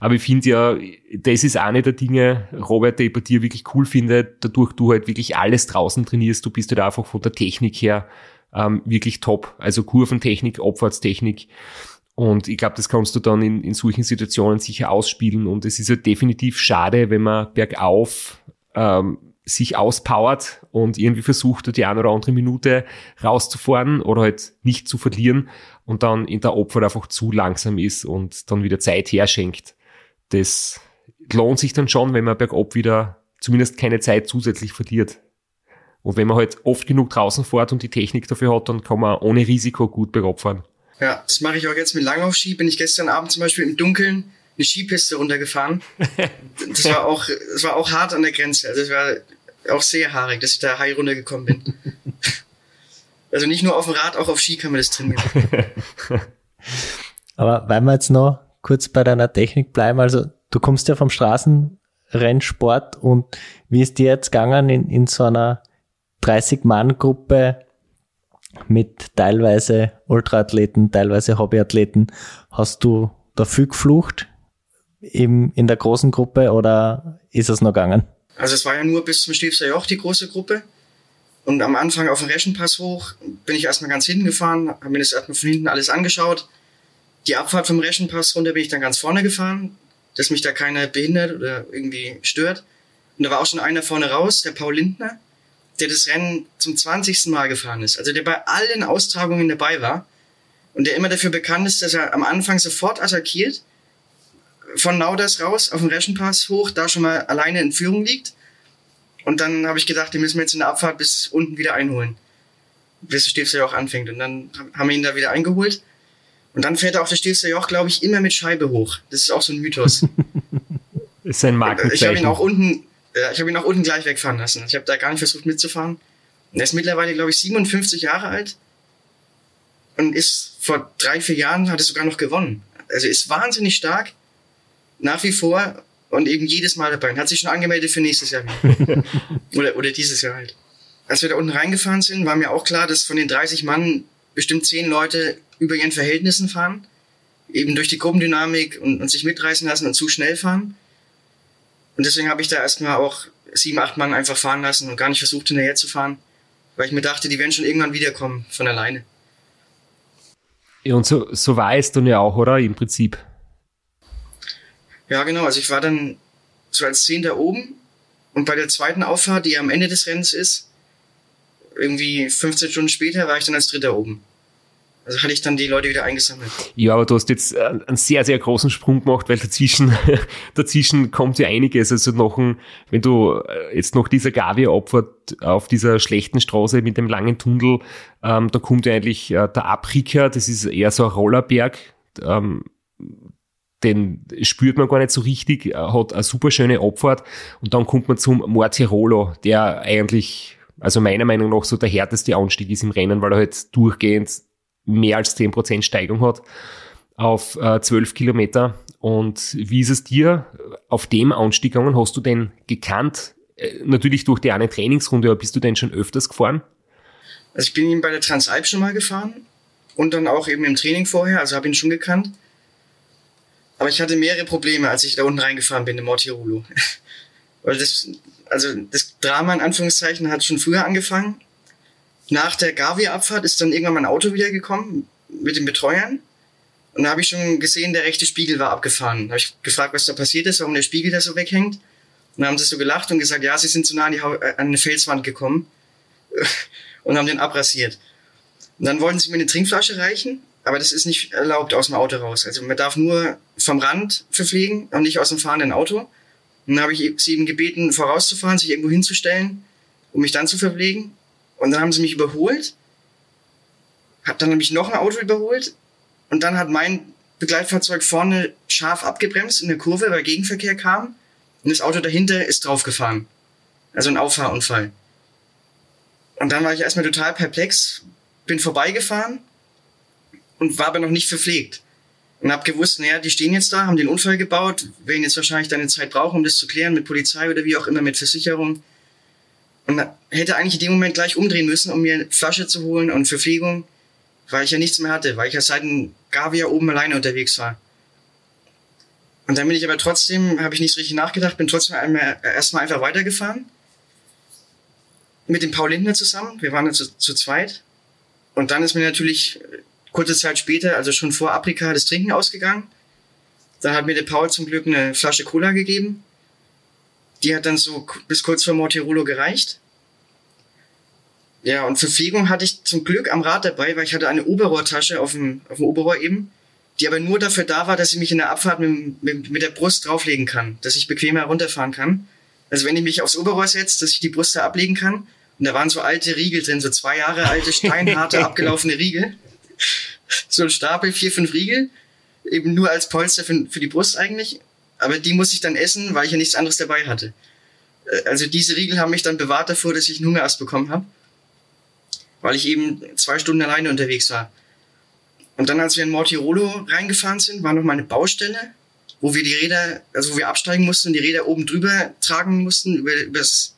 aber ich finde ja, das ist eine der Dinge, Robert, die ich bei dir wirklich cool finde, dadurch du halt wirklich alles draußen trainierst, du bist halt einfach von der Technik her ähm, wirklich top. Also Kurventechnik, Abfahrtstechnik. Und ich glaube, das kannst du dann in, in solchen Situationen sicher ausspielen. Und es ist ja definitiv schade, wenn man bergauf ähm, sich auspowert und irgendwie versucht, die eine oder andere Minute rauszufahren oder halt nicht zu verlieren und dann in der Opfer einfach zu langsam ist und dann wieder Zeit herschenkt. Das lohnt sich dann schon, wenn man bergab wieder zumindest keine Zeit zusätzlich verliert. Und wenn man halt oft genug draußen fährt und die Technik dafür hat, dann kann man ohne Risiko gut bergab fahren. Ja, das mache ich auch jetzt mit Langlaufski. Bin ich gestern Abend zum Beispiel im Dunkeln eine Skipiste runtergefahren. Das war auch, das war auch hart an der Grenze. Also es war auch sehr haarig, dass ich da high runtergekommen bin. Also nicht nur auf dem Rad, auch auf Ski kann man das trainieren. Aber weil wir jetzt noch kurz bei deiner Technik bleiben, also du kommst ja vom Straßenrennsport und wie ist dir jetzt gegangen in, in so einer 30-Mann-Gruppe mit teilweise Ultraathleten, teilweise Hobbyathleten. Hast du da viel geflucht im, in der großen Gruppe oder ist es noch gegangen? Also es war ja nur bis zum Stiefser Joch die große Gruppe. Und am Anfang auf dem Reschenpass hoch bin ich erstmal ganz hinten gefahren, habe mir das erstmal von hinten alles angeschaut. Die Abfahrt vom Reschenpass runter bin ich dann ganz vorne gefahren, dass mich da keiner behindert oder irgendwie stört. Und da war auch schon einer vorne raus, der Paul Lindner der das Rennen zum 20. Mal gefahren ist, also der bei allen Austragungen dabei war und der immer dafür bekannt ist, dass er am Anfang sofort attackiert, von Nauders raus auf den Reschenpass hoch, da schon mal alleine in Führung liegt. Und dann habe ich gedacht, den müssen wir jetzt in der Abfahrt bis unten wieder einholen. Bis der Stilfser Joch anfängt. Und dann haben wir ihn da wieder eingeholt. Und dann fährt er auch der Stilfser Joch, glaube ich, immer mit Scheibe hoch. Das ist auch so ein Mythos. ist ein Markenzeichen. Ich habe ihn auch unten, ja, ich habe ihn auch unten gleich wegfahren lassen. Ich habe da gar nicht versucht mitzufahren. Er ist mittlerweile, glaube ich, 57 Jahre alt und ist vor drei, vier Jahren hat er sogar noch gewonnen. Also ist wahnsinnig stark, nach wie vor und eben jedes Mal dabei. Und hat sich schon angemeldet für nächstes Jahr oder, oder dieses Jahr halt. Als wir da unten reingefahren sind, war mir auch klar, dass von den 30 Mann bestimmt 10 Leute über ihren Verhältnissen fahren. Eben durch die Gruppendynamik und, und sich mitreißen lassen und zu schnell fahren. Und deswegen habe ich da erstmal auch sieben, acht Mann einfach fahren lassen und gar nicht versucht, hinterher zu fahren, weil ich mir dachte, die werden schon irgendwann wiederkommen von alleine. Ja, und so, so war es dann ja auch, oder? Im Prinzip. Ja, genau. Also ich war dann so als Zehnter oben und bei der zweiten Auffahrt, die am Ende des Rennens ist, irgendwie 15 Stunden später war ich dann als Dritter oben. Also hatte ich dann die Leute wieder eingesammelt. Ja, aber du hast jetzt äh, einen sehr, sehr großen Sprung gemacht, weil dazwischen, dazwischen kommt ja einiges. Also noch ein, wenn du äh, jetzt noch dieser Gavi opfert auf dieser schlechten Straße mit dem langen Tunnel, ähm, da kommt ja eigentlich äh, der Abricker, das ist eher so ein Rollerberg. Ähm, den spürt man gar nicht so richtig, hat eine super schöne Abfahrt und dann kommt man zum Mortirolo, der eigentlich, also meiner Meinung nach so der härteste Anstieg ist im Rennen, weil er halt durchgehend mehr als 10% Steigung hat auf äh, 12 Kilometer. Und wie ist es dir auf dem Anstieg gegangen? Hast du den gekannt? Äh, natürlich durch die eine Trainingsrunde, aber bist du denn schon öfters gefahren? Also ich bin ihn bei der Transalp schon mal gefahren und dann auch eben im Training vorher, also habe ihn schon gekannt. Aber ich hatte mehrere Probleme, als ich da unten reingefahren bin in Mortirolo. Weil das, also das Drama in Anführungszeichen hat schon früher angefangen. Nach der Gavia-Abfahrt ist dann irgendwann mein Auto wiedergekommen mit den Betreuern. Und da habe ich schon gesehen, der rechte Spiegel war abgefahren. Da habe ich gefragt, was da passiert ist, warum der Spiegel da so weghängt. Und dann haben sie so gelacht und gesagt, ja, sie sind zu nah an, die, äh, an eine Felswand gekommen und haben den abrasiert. Und dann wollten sie mir eine Trinkflasche reichen, aber das ist nicht erlaubt aus dem Auto raus. Also man darf nur vom Rand verpflegen und nicht aus dem fahrenden Auto. Und dann habe ich sie eben gebeten, vorauszufahren, sich irgendwo hinzustellen, um mich dann zu verpflegen. Und dann haben sie mich überholt. Hat dann nämlich noch ein Auto überholt und dann hat mein Begleitfahrzeug vorne scharf abgebremst in der Kurve, weil Gegenverkehr kam. Und das Auto dahinter ist draufgefahren. Also ein Auffahrunfall. Und dann war ich erstmal total perplex, bin vorbeigefahren und war aber noch nicht verpflegt. Und habe gewusst, naja, die stehen jetzt da, haben den Unfall gebaut, werden jetzt wahrscheinlich deine Zeit brauchen, um das zu klären mit Polizei oder wie auch immer, mit Versicherung. Und hätte eigentlich in dem Moment gleich umdrehen müssen, um mir eine Flasche zu holen und Verpflegung weil ich ja nichts mehr hatte, weil ich ja seit dem Gavia oben alleine unterwegs war. Und dann bin ich aber trotzdem, habe ich nicht richtig nachgedacht, bin trotzdem einmal, erstmal einfach weitergefahren. Mit dem Paul Lindner zusammen. Wir waren ja zu, zu zweit. Und dann ist mir natürlich kurze Zeit später, also schon vor Afrika, das Trinken ausgegangen. Dann hat mir der Paul zum Glück eine Flasche Cola gegeben. Die hat dann so bis kurz vor Mortirolo gereicht. Ja, und Verpflegung hatte ich zum Glück am Rad dabei, weil ich hatte eine Oberrohrtasche auf dem, auf dem Oberrohr eben, die aber nur dafür da war, dass ich mich in der Abfahrt mit, mit, mit der Brust drauflegen kann, dass ich bequemer runterfahren kann. Also wenn ich mich aufs Oberrohr setze, dass ich die Brust da ablegen kann. Und da waren so alte Riegel drin, so zwei Jahre alte, steinharte, abgelaufene Riegel. So ein Stapel, vier, fünf Riegel. Eben nur als Polster für, für die Brust eigentlich. Aber die muss ich dann essen, weil ich ja nichts anderes dabei hatte. Äh, also diese Riegel haben mich dann bewahrt davor, dass ich einen Hungerast bekommen habe weil ich eben zwei Stunden alleine unterwegs war. Und dann, als wir in Mortirolo reingefahren sind, war noch mal eine Baustelle, wo wir die Räder, also wo wir absteigen mussten und die Räder oben drüber tragen mussten, über,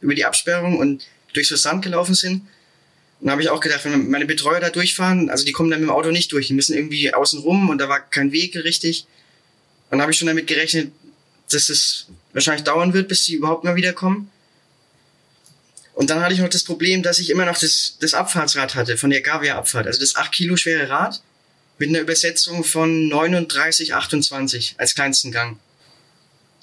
über die Absperrung und durch das Sand gelaufen sind. Und da habe ich auch gedacht, wenn meine Betreuer da durchfahren, also die kommen dann mit dem Auto nicht durch, die müssen irgendwie außen rum und da war kein Weg richtig. Dann habe ich schon damit gerechnet, dass es wahrscheinlich dauern wird, bis sie überhaupt mal wiederkommen. Und dann hatte ich noch das Problem, dass ich immer noch das, das Abfahrtsrad hatte von der Gavia-Abfahrt. Also das 8 Kilo schwere Rad mit einer Übersetzung von 39, 28 als kleinsten Gang.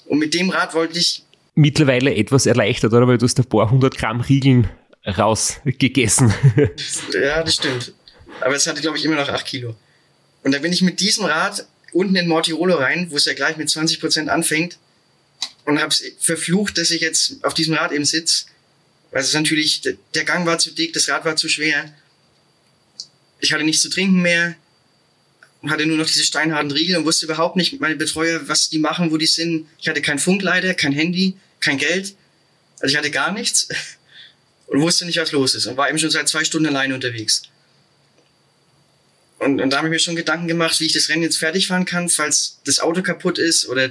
Und mit dem Rad wollte ich... Mittlerweile etwas erleichtert, oder? Weil du hast ein paar hundert Gramm Riegeln rausgegessen. ja, das stimmt. Aber es hatte, glaube ich, immer noch 8 Kilo. Und da bin ich mit diesem Rad unten in Mortirolo rein, wo es ja gleich mit 20 Prozent anfängt und habe verflucht, dass ich jetzt auf diesem Rad eben sitze weil es natürlich, der Gang war zu dick, das Rad war zu schwer. Ich hatte nichts zu trinken mehr, hatte nur noch diese steinharten Riegel und wusste überhaupt nicht, meine Betreuer, was die machen, wo die sind. Ich hatte kein Funkleiter, kein Handy, kein Geld. Also ich hatte gar nichts und wusste nicht, was los ist und war eben schon seit zwei Stunden alleine unterwegs. Und, und da habe ich mir schon Gedanken gemacht, wie ich das Rennen jetzt fertig fahren kann, falls das Auto kaputt ist oder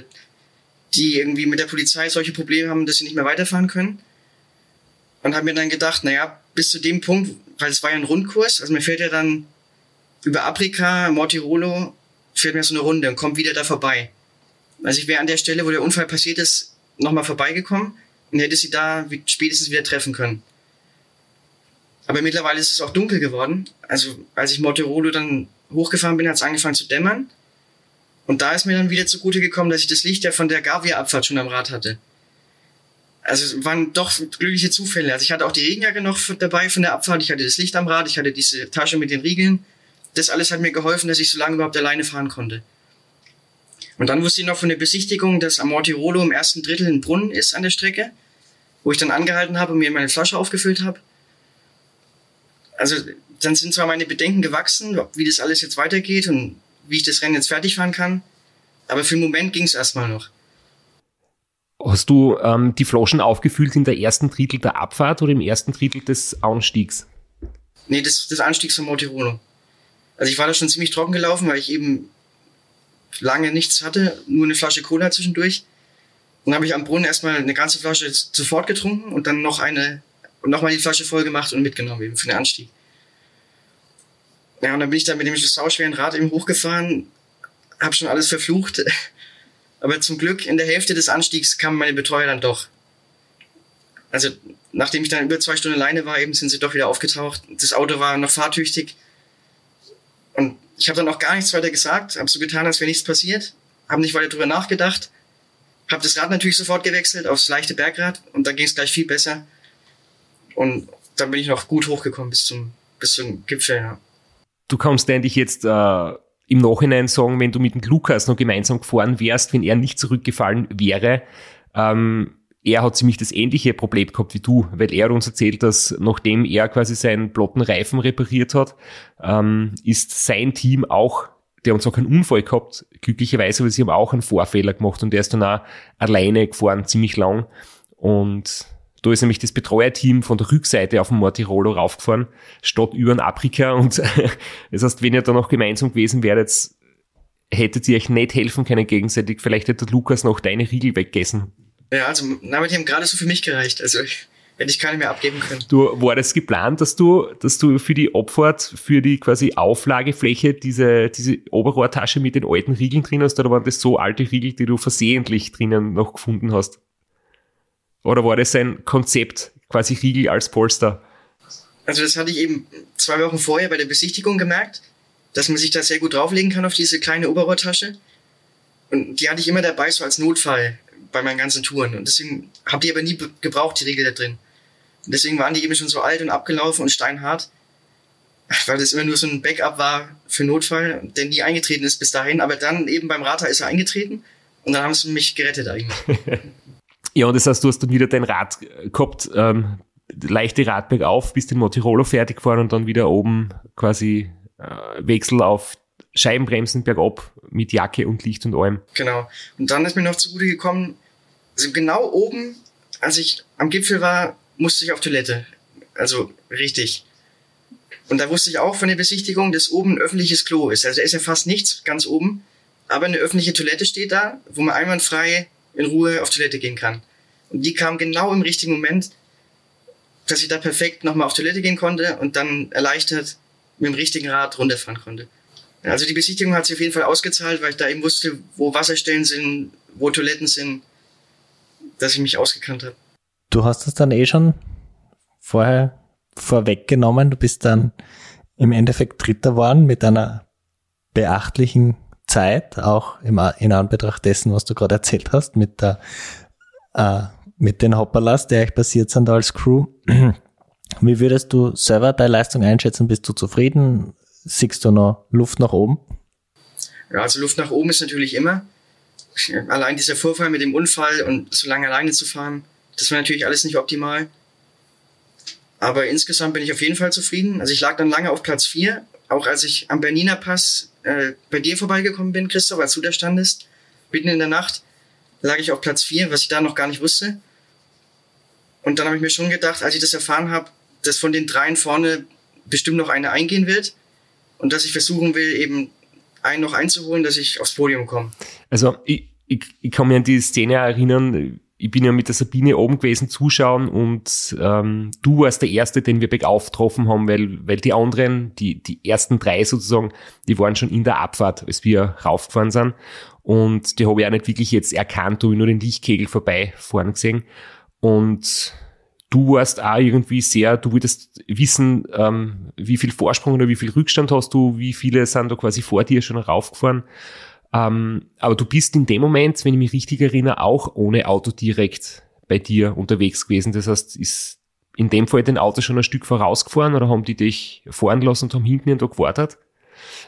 die irgendwie mit der Polizei solche Probleme haben, dass sie nicht mehr weiterfahren können und habe mir dann gedacht, naja, bis zu dem Punkt, weil es war ja ein Rundkurs, also mir fährt ja dann über Afrika, Mortirolo, fährt mir so eine Runde und kommt wieder da vorbei. Also ich wäre an der Stelle, wo der Unfall passiert ist, nochmal vorbeigekommen und hätte sie da spätestens wieder treffen können. Aber mittlerweile ist es auch dunkel geworden. Also als ich Mortirolo dann hochgefahren bin, hat es angefangen zu dämmern. Und da ist mir dann wieder zugute gekommen, dass ich das Licht ja von der Gavia-Abfahrt schon am Rad hatte also es waren doch glückliche Zufälle. Also ich hatte auch die Regenjacke noch dabei von der Abfahrt, ich hatte das Licht am Rad, ich hatte diese Tasche mit den Riegeln. Das alles hat mir geholfen, dass ich so lange überhaupt alleine fahren konnte. Und dann wusste ich noch von der Besichtigung, dass am Mortirolo im ersten Drittel ein Brunnen ist an der Strecke, wo ich dann angehalten habe und mir meine Flasche aufgefüllt habe. Also dann sind zwar meine Bedenken gewachsen, wie das alles jetzt weitergeht und wie ich das Rennen jetzt fertig fahren kann. Aber für den Moment ging es erstmal noch. Hast du ähm, die Flaschen aufgefüllt in der ersten Drittel der Abfahrt oder im ersten Drittel des Anstiegs? Nee, des, des Anstiegs von Montirolo. Also ich war da schon ziemlich trocken gelaufen, weil ich eben lange nichts hatte, nur eine Flasche Cola zwischendurch. Und dann habe ich am Brunnen erstmal eine ganze Flasche sofort getrunken und dann noch eine und nochmal die Flasche voll gemacht und mitgenommen eben für den Anstieg. Ja, und dann bin ich dann mit dem sauschweren Rad eben hochgefahren, habe schon alles verflucht. Aber zum Glück in der Hälfte des Anstiegs kamen meine Betreuer dann doch. Also nachdem ich dann über zwei Stunden alleine war, eben sind sie doch wieder aufgetaucht. Das Auto war noch fahrtüchtig. Und ich habe dann auch gar nichts weiter gesagt, habe so getan, als wäre nichts passiert, habe nicht weiter drüber nachgedacht, habe das Rad natürlich sofort gewechselt aufs leichte Bergrad und dann ging es gleich viel besser. Und dann bin ich noch gut hochgekommen bis zum, bis zum Gipfel. Ja. Du kannst eigentlich jetzt äh, im Nachhinein sagen, wenn du mit dem Lukas noch gemeinsam gefahren wärst, wenn er nicht zurückgefallen wäre, ähm, er hat ziemlich das ähnliche Problem gehabt wie du, weil er uns erzählt, dass nachdem er quasi seinen blotten Reifen repariert hat, ähm, ist sein Team auch, der uns auch keinen Unfall gehabt, glücklicherweise, weil sie haben auch einen Vorfehler gemacht und der ist dann auch alleine gefahren, ziemlich lang. Und da ist nämlich das Betreuerteam von der Rückseite auf dem Mortirolo raufgefahren, statt über den Afrika. Und das heißt, wenn ihr da noch gemeinsam gewesen wäret, hättet ihr euch nicht helfen können gegenseitig. Vielleicht hätte Lukas noch deine Riegel weggegessen. Ja, also na, die haben gerade so für mich gereicht. Also ich, hätte ich keine mehr abgeben können. Du, war das geplant, dass du, dass du für die Abfahrt, für die quasi Auflagefläche diese, diese Oberrohrtasche mit den alten Riegeln drin hast, oder waren das so alte Riegel, die du versehentlich drinnen noch gefunden hast? Oder war das ein Konzept, quasi Riegel als Polster? Also das hatte ich eben zwei Wochen vorher bei der Besichtigung gemerkt, dass man sich da sehr gut drauflegen kann auf diese kleine Oberrohrtasche. Und die hatte ich immer dabei, so als Notfall bei meinen ganzen Touren. Und deswegen habe die aber nie gebraucht, die Riegel da drin. Und deswegen waren die eben schon so alt und abgelaufen und steinhart, weil das immer nur so ein Backup war für Notfall, der nie eingetreten ist bis dahin. Aber dann eben beim Rata ist er eingetreten und dann haben sie mich gerettet eigentlich. ja, und das heißt, du hast dann wieder dein Rad gehabt, ähm, leichte Rad bergauf, bist in Motirolo fertig gefahren und dann wieder oben quasi äh, Wechsel auf Scheibenbremsen bergab mit Jacke und Licht und allem. Genau. Und dann ist mir noch zugute gekommen, also genau oben, als ich am Gipfel war, musste ich auf Toilette. Also richtig. Und da wusste ich auch von der Besichtigung, dass oben ein öffentliches Klo ist. Also da ist ja fast nichts ganz oben, aber eine öffentliche Toilette steht da, wo man einwandfrei in Ruhe auf Toilette gehen kann. Und die kam genau im richtigen Moment, dass ich da perfekt nochmal auf Toilette gehen konnte und dann erleichtert mit dem richtigen Rad runterfahren konnte. Also die Besichtigung hat sich auf jeden Fall ausgezahlt, weil ich da eben wusste, wo Wasserstellen sind, wo Toiletten sind, dass ich mich ausgekannt habe. Du hast es dann eh schon vorher vorweggenommen. Du bist dann im Endeffekt Dritter geworden mit einer beachtlichen Zeit, auch im, in Anbetracht dessen, was du gerade erzählt hast, mit der, äh, mit den Hopperlas, die euch passiert sind als Crew. Wie würdest du selber deine Leistung einschätzen? Bist du zufrieden? Siehst du noch Luft nach oben? Ja, also Luft nach oben ist natürlich immer allein dieser Vorfall mit dem Unfall und so lange alleine zu fahren, das war natürlich alles nicht optimal. Aber insgesamt bin ich auf jeden Fall zufrieden. Also ich lag dann lange auf Platz 4, auch als ich am Berniner Pass äh, bei dir vorbeigekommen bin, Christoph, als du da standest, mitten in der Nacht, lag ich auf Platz 4, was ich da noch gar nicht wusste. Und dann habe ich mir schon gedacht, als ich das erfahren habe, dass von den dreien vorne bestimmt noch eine eingehen wird und dass ich versuchen will, eben einen noch einzuholen, dass ich aufs Podium komme. Also ich, ich, ich kann mich an die Szene erinnern, ich bin ja mit der Sabine oben gewesen zuschauen und ähm, du warst der Erste, den wir bergauf getroffen haben, weil, weil die anderen, die, die ersten drei sozusagen, die waren schon in der Abfahrt, als wir raufgefahren sind. Und die habe ich auch nicht wirklich jetzt erkannt, habe ich nur den Lichtkegel vorbeifahren gesehen. Und du warst auch irgendwie sehr, du würdest wissen, ähm, wie viel Vorsprung oder wie viel Rückstand hast du, wie viele sind da quasi vor dir schon raufgefahren. Ähm, aber du bist in dem Moment, wenn ich mich richtig erinnere, auch ohne Auto direkt bei dir unterwegs gewesen. Das heißt, ist in dem Fall dein Auto schon ein Stück vorausgefahren oder haben die dich fahren lassen und haben hinten da gewartet?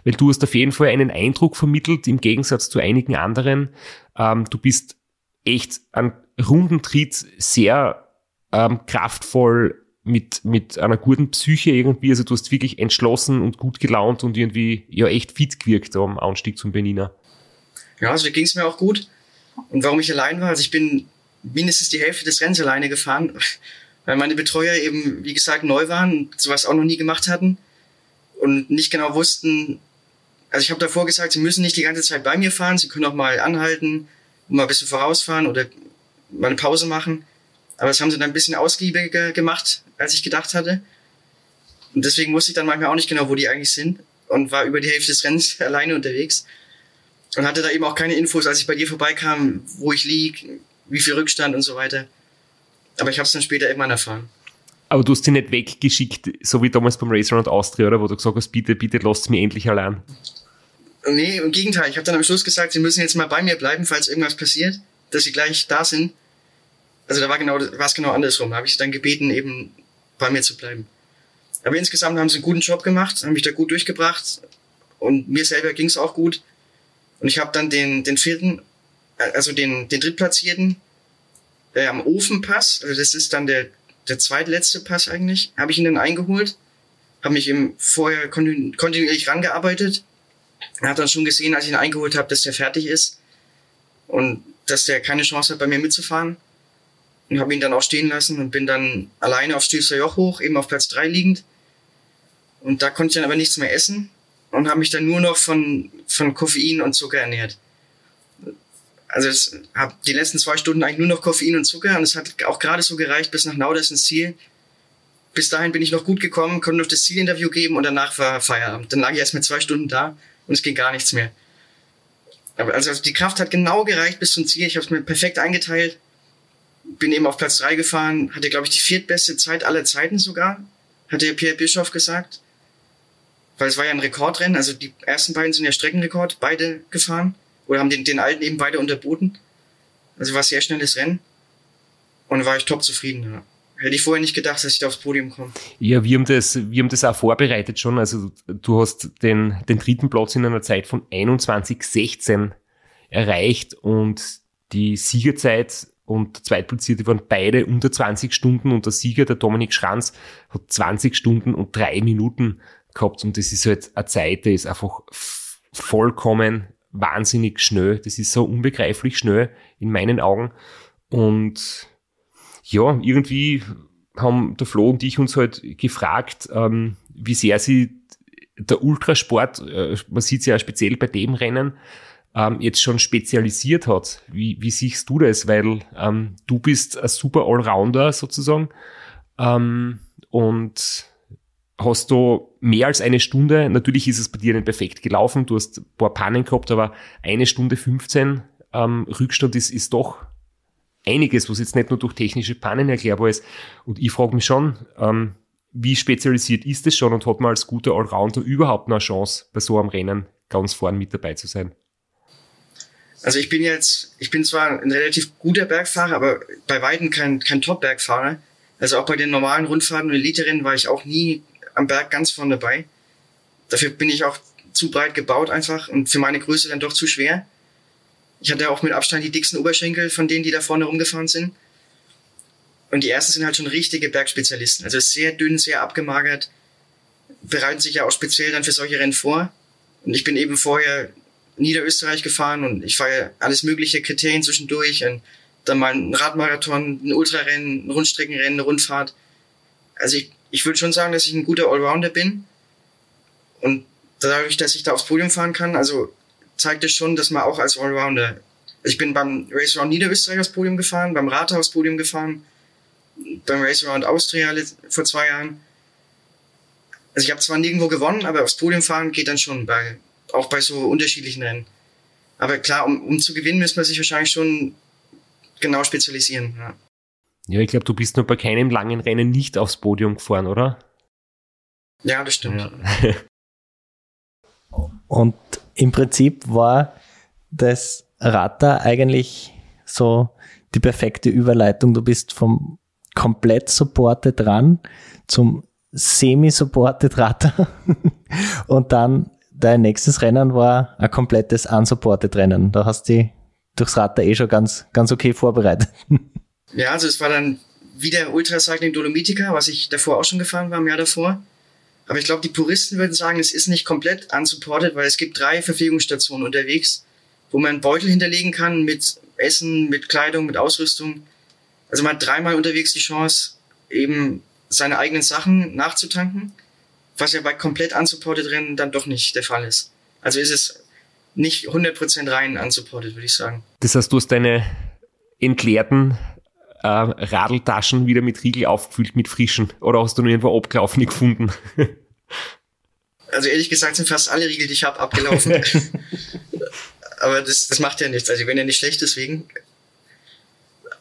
Weil du hast auf jeden Fall einen Eindruck vermittelt, im Gegensatz zu einigen anderen. Ähm, du bist echt an runden Tritt sehr ähm, kraftvoll mit, mit einer guten Psyche irgendwie. Also du hast wirklich entschlossen und gut gelaunt und irgendwie ja echt fit gewirkt am Anstieg zum Benina. Ja, da ging es mir auch gut. Und warum ich allein war, also ich bin mindestens die Hälfte des Rennens alleine gefahren, weil meine Betreuer eben, wie gesagt, neu waren und sowas auch noch nie gemacht hatten und nicht genau wussten, also ich habe davor gesagt, sie müssen nicht die ganze Zeit bei mir fahren, sie können auch mal anhalten mal ein bisschen vorausfahren oder mal eine Pause machen. Aber das haben sie dann ein bisschen ausgiebiger gemacht, als ich gedacht hatte. Und deswegen wusste ich dann manchmal auch nicht genau, wo die eigentlich sind und war über die Hälfte des Rennens alleine unterwegs und hatte da eben auch keine Infos, als ich bei dir vorbeikam, wo ich lieg, wie viel Rückstand und so weiter. Aber ich habe es dann später irgendwann erfahren. Aber du hast sie nicht weggeschickt, so wie damals beim Racer und Austria, oder? Wo du gesagt hast, bitte, bitte lasst mich endlich allein. Nee, im Gegenteil. Ich habe dann am Schluss gesagt, sie müssen jetzt mal bei mir bleiben, falls irgendwas passiert, dass sie gleich da sind. Also da war genau, war es genau andersrum. Da habe ich sie dann gebeten, eben bei mir zu bleiben. Aber insgesamt haben sie einen guten Job gemacht, haben mich da gut durchgebracht und mir selber ging es auch gut. Und ich habe dann den, den vierten, also den, den drittplatzierten äh, am Ofenpass, also das ist dann der, der zweitletzte Pass eigentlich, habe ich ihn dann eingeholt, habe mich eben vorher kontinuierlich rangearbeitet er hat dann schon gesehen, als ich ihn eingeholt habe, dass der fertig ist und dass der keine Chance hat, bei mir mitzufahren. Und habe ihn dann auch stehen lassen und bin dann alleine auf Stilster Joch hoch, eben auf Platz drei liegend. Und da konnte ich dann aber nichts mehr essen und habe mich dann nur noch von, von Koffein und Zucker ernährt. Also ich habe die letzten zwei Stunden eigentlich nur noch Koffein und Zucker und es hat auch gerade so gereicht bis nach Nauders ins Ziel. Bis dahin bin ich noch gut gekommen, konnte noch das Zielinterview geben und danach war Feierabend. Dann lag ich erst mal zwei Stunden da und es ging gar nichts mehr. Aber also die Kraft hat genau gereicht bis zum Ziel. Ich habe es mir perfekt eingeteilt. Bin eben auf Platz drei gefahren, hatte, glaube ich, die viertbeste Zeit aller Zeiten sogar, hatte Pierre Bischoff gesagt. Weil es war ja ein Rekordrennen, also die ersten beiden sind ja Streckenrekord, beide gefahren. Oder haben den, den alten eben beide unterboten. Also war sehr schnelles Rennen. Und war ich top zufrieden. Ja. Hätte ich vorher nicht gedacht, dass ich da aufs Podium komme. Ja, wir haben das, wir haben das auch vorbereitet schon. Also du hast den, den dritten Platz in einer Zeit von 21,16 erreicht und die Siegerzeit und der Zweitplatzierte waren beide unter 20 Stunden und der Sieger, der Dominik Schranz, hat 20 Stunden und drei Minuten gehabt und das ist halt eine Zeit, die ist einfach vollkommen wahnsinnig schnell. Das ist so unbegreiflich schnell in meinen Augen und ja, irgendwie haben der Flo und ich uns halt gefragt, ähm, wie sehr sie der Ultrasport, äh, man sieht es ja speziell bei dem Rennen, ähm, jetzt schon spezialisiert hat. Wie, wie siehst du das? Weil ähm, du bist ein super Allrounder sozusagen ähm, und hast du mehr als eine Stunde, natürlich ist es bei dir nicht perfekt gelaufen, du hast ein paar Pannen gehabt, aber eine Stunde 15 ähm, Rückstand ist, ist doch einiges, was jetzt nicht nur durch technische Pannen erklärbar ist. Und ich frage mich schon, ähm, wie spezialisiert ist es schon und hat man als guter Allrounder überhaupt noch eine Chance, bei so einem Rennen ganz vorn mit dabei zu sein? Also ich bin jetzt, ich bin zwar ein relativ guter Bergfahrer, aber bei Weitem kein, kein Top-Bergfahrer. Also auch bei den normalen Rundfahrten und Elite-Rennen war ich auch nie am Berg ganz vorne dabei. Dafür bin ich auch zu breit gebaut einfach und für meine Größe dann doch zu schwer. Ich hatte auch mit Abstand die dicksten Oberschenkel von denen, die da vorne rumgefahren sind. Und die ersten sind halt schon richtige Bergspezialisten. Also sehr dünn, sehr abgemagert, bereiten sich ja auch speziell dann für solche Rennen vor. Und ich bin eben vorher Niederösterreich gefahren und ich fahre alles mögliche Kriterien zwischendurch. Und dann mal ein Radmarathon, ein Ultrarennen, ein Rundstreckenrennen, eine Rundfahrt. Also ich, ich würde schon sagen, dass ich ein guter Allrounder bin. Und dadurch, dass ich da aufs Podium fahren kann, also zeigt es schon, dass man auch als Allrounder, ich bin beim Race Around Niederösterreich aufs Podium gefahren, beim Rathaus Podium gefahren, beim Race Around Austria vor zwei Jahren. Also ich habe zwar nirgendwo gewonnen, aber aufs Podium fahren geht dann schon bei, auch bei so unterschiedlichen Rennen. Aber klar, um, um zu gewinnen, müsste man sich wahrscheinlich schon genau spezialisieren. Ja, ja ich glaube, du bist nur bei keinem langen Rennen nicht aufs Podium gefahren, oder? Ja, das stimmt. Ja. Und im Prinzip war das Rata eigentlich so die perfekte Überleitung. Du bist vom komplett supported dran zum semi-supported Rata und dann dein nächstes Rennen war ein komplettes unsupported Rennen. Da hast du durchs Rata eh schon ganz, ganz okay vorbereitet. Ja, also es war dann wieder Ultracycling Dolomitica, was ich davor auch schon gefahren war, im Jahr davor. Aber ich glaube, die Puristen würden sagen, es ist nicht komplett unsupported, weil es gibt drei Verpflegungsstationen unterwegs wo man einen Beutel hinterlegen kann mit Essen, mit Kleidung, mit Ausrüstung. Also man hat dreimal unterwegs die Chance, eben seine eigenen Sachen nachzutanken, was ja bei komplett unsupported Rennen dann doch nicht der Fall ist. Also ist es nicht 100% rein unsupported, würde ich sagen. Das heißt, du hast deine entleerten äh, Radeltaschen wieder mit Riegel aufgefüllt, mit frischen, oder hast du nur irgendwo abgelaufen gefunden? Also ehrlich gesagt sind fast alle Riegel, die ich habe, abgelaufen. aber das, das macht ja nichts. Also ich bin ja nicht schlecht deswegen.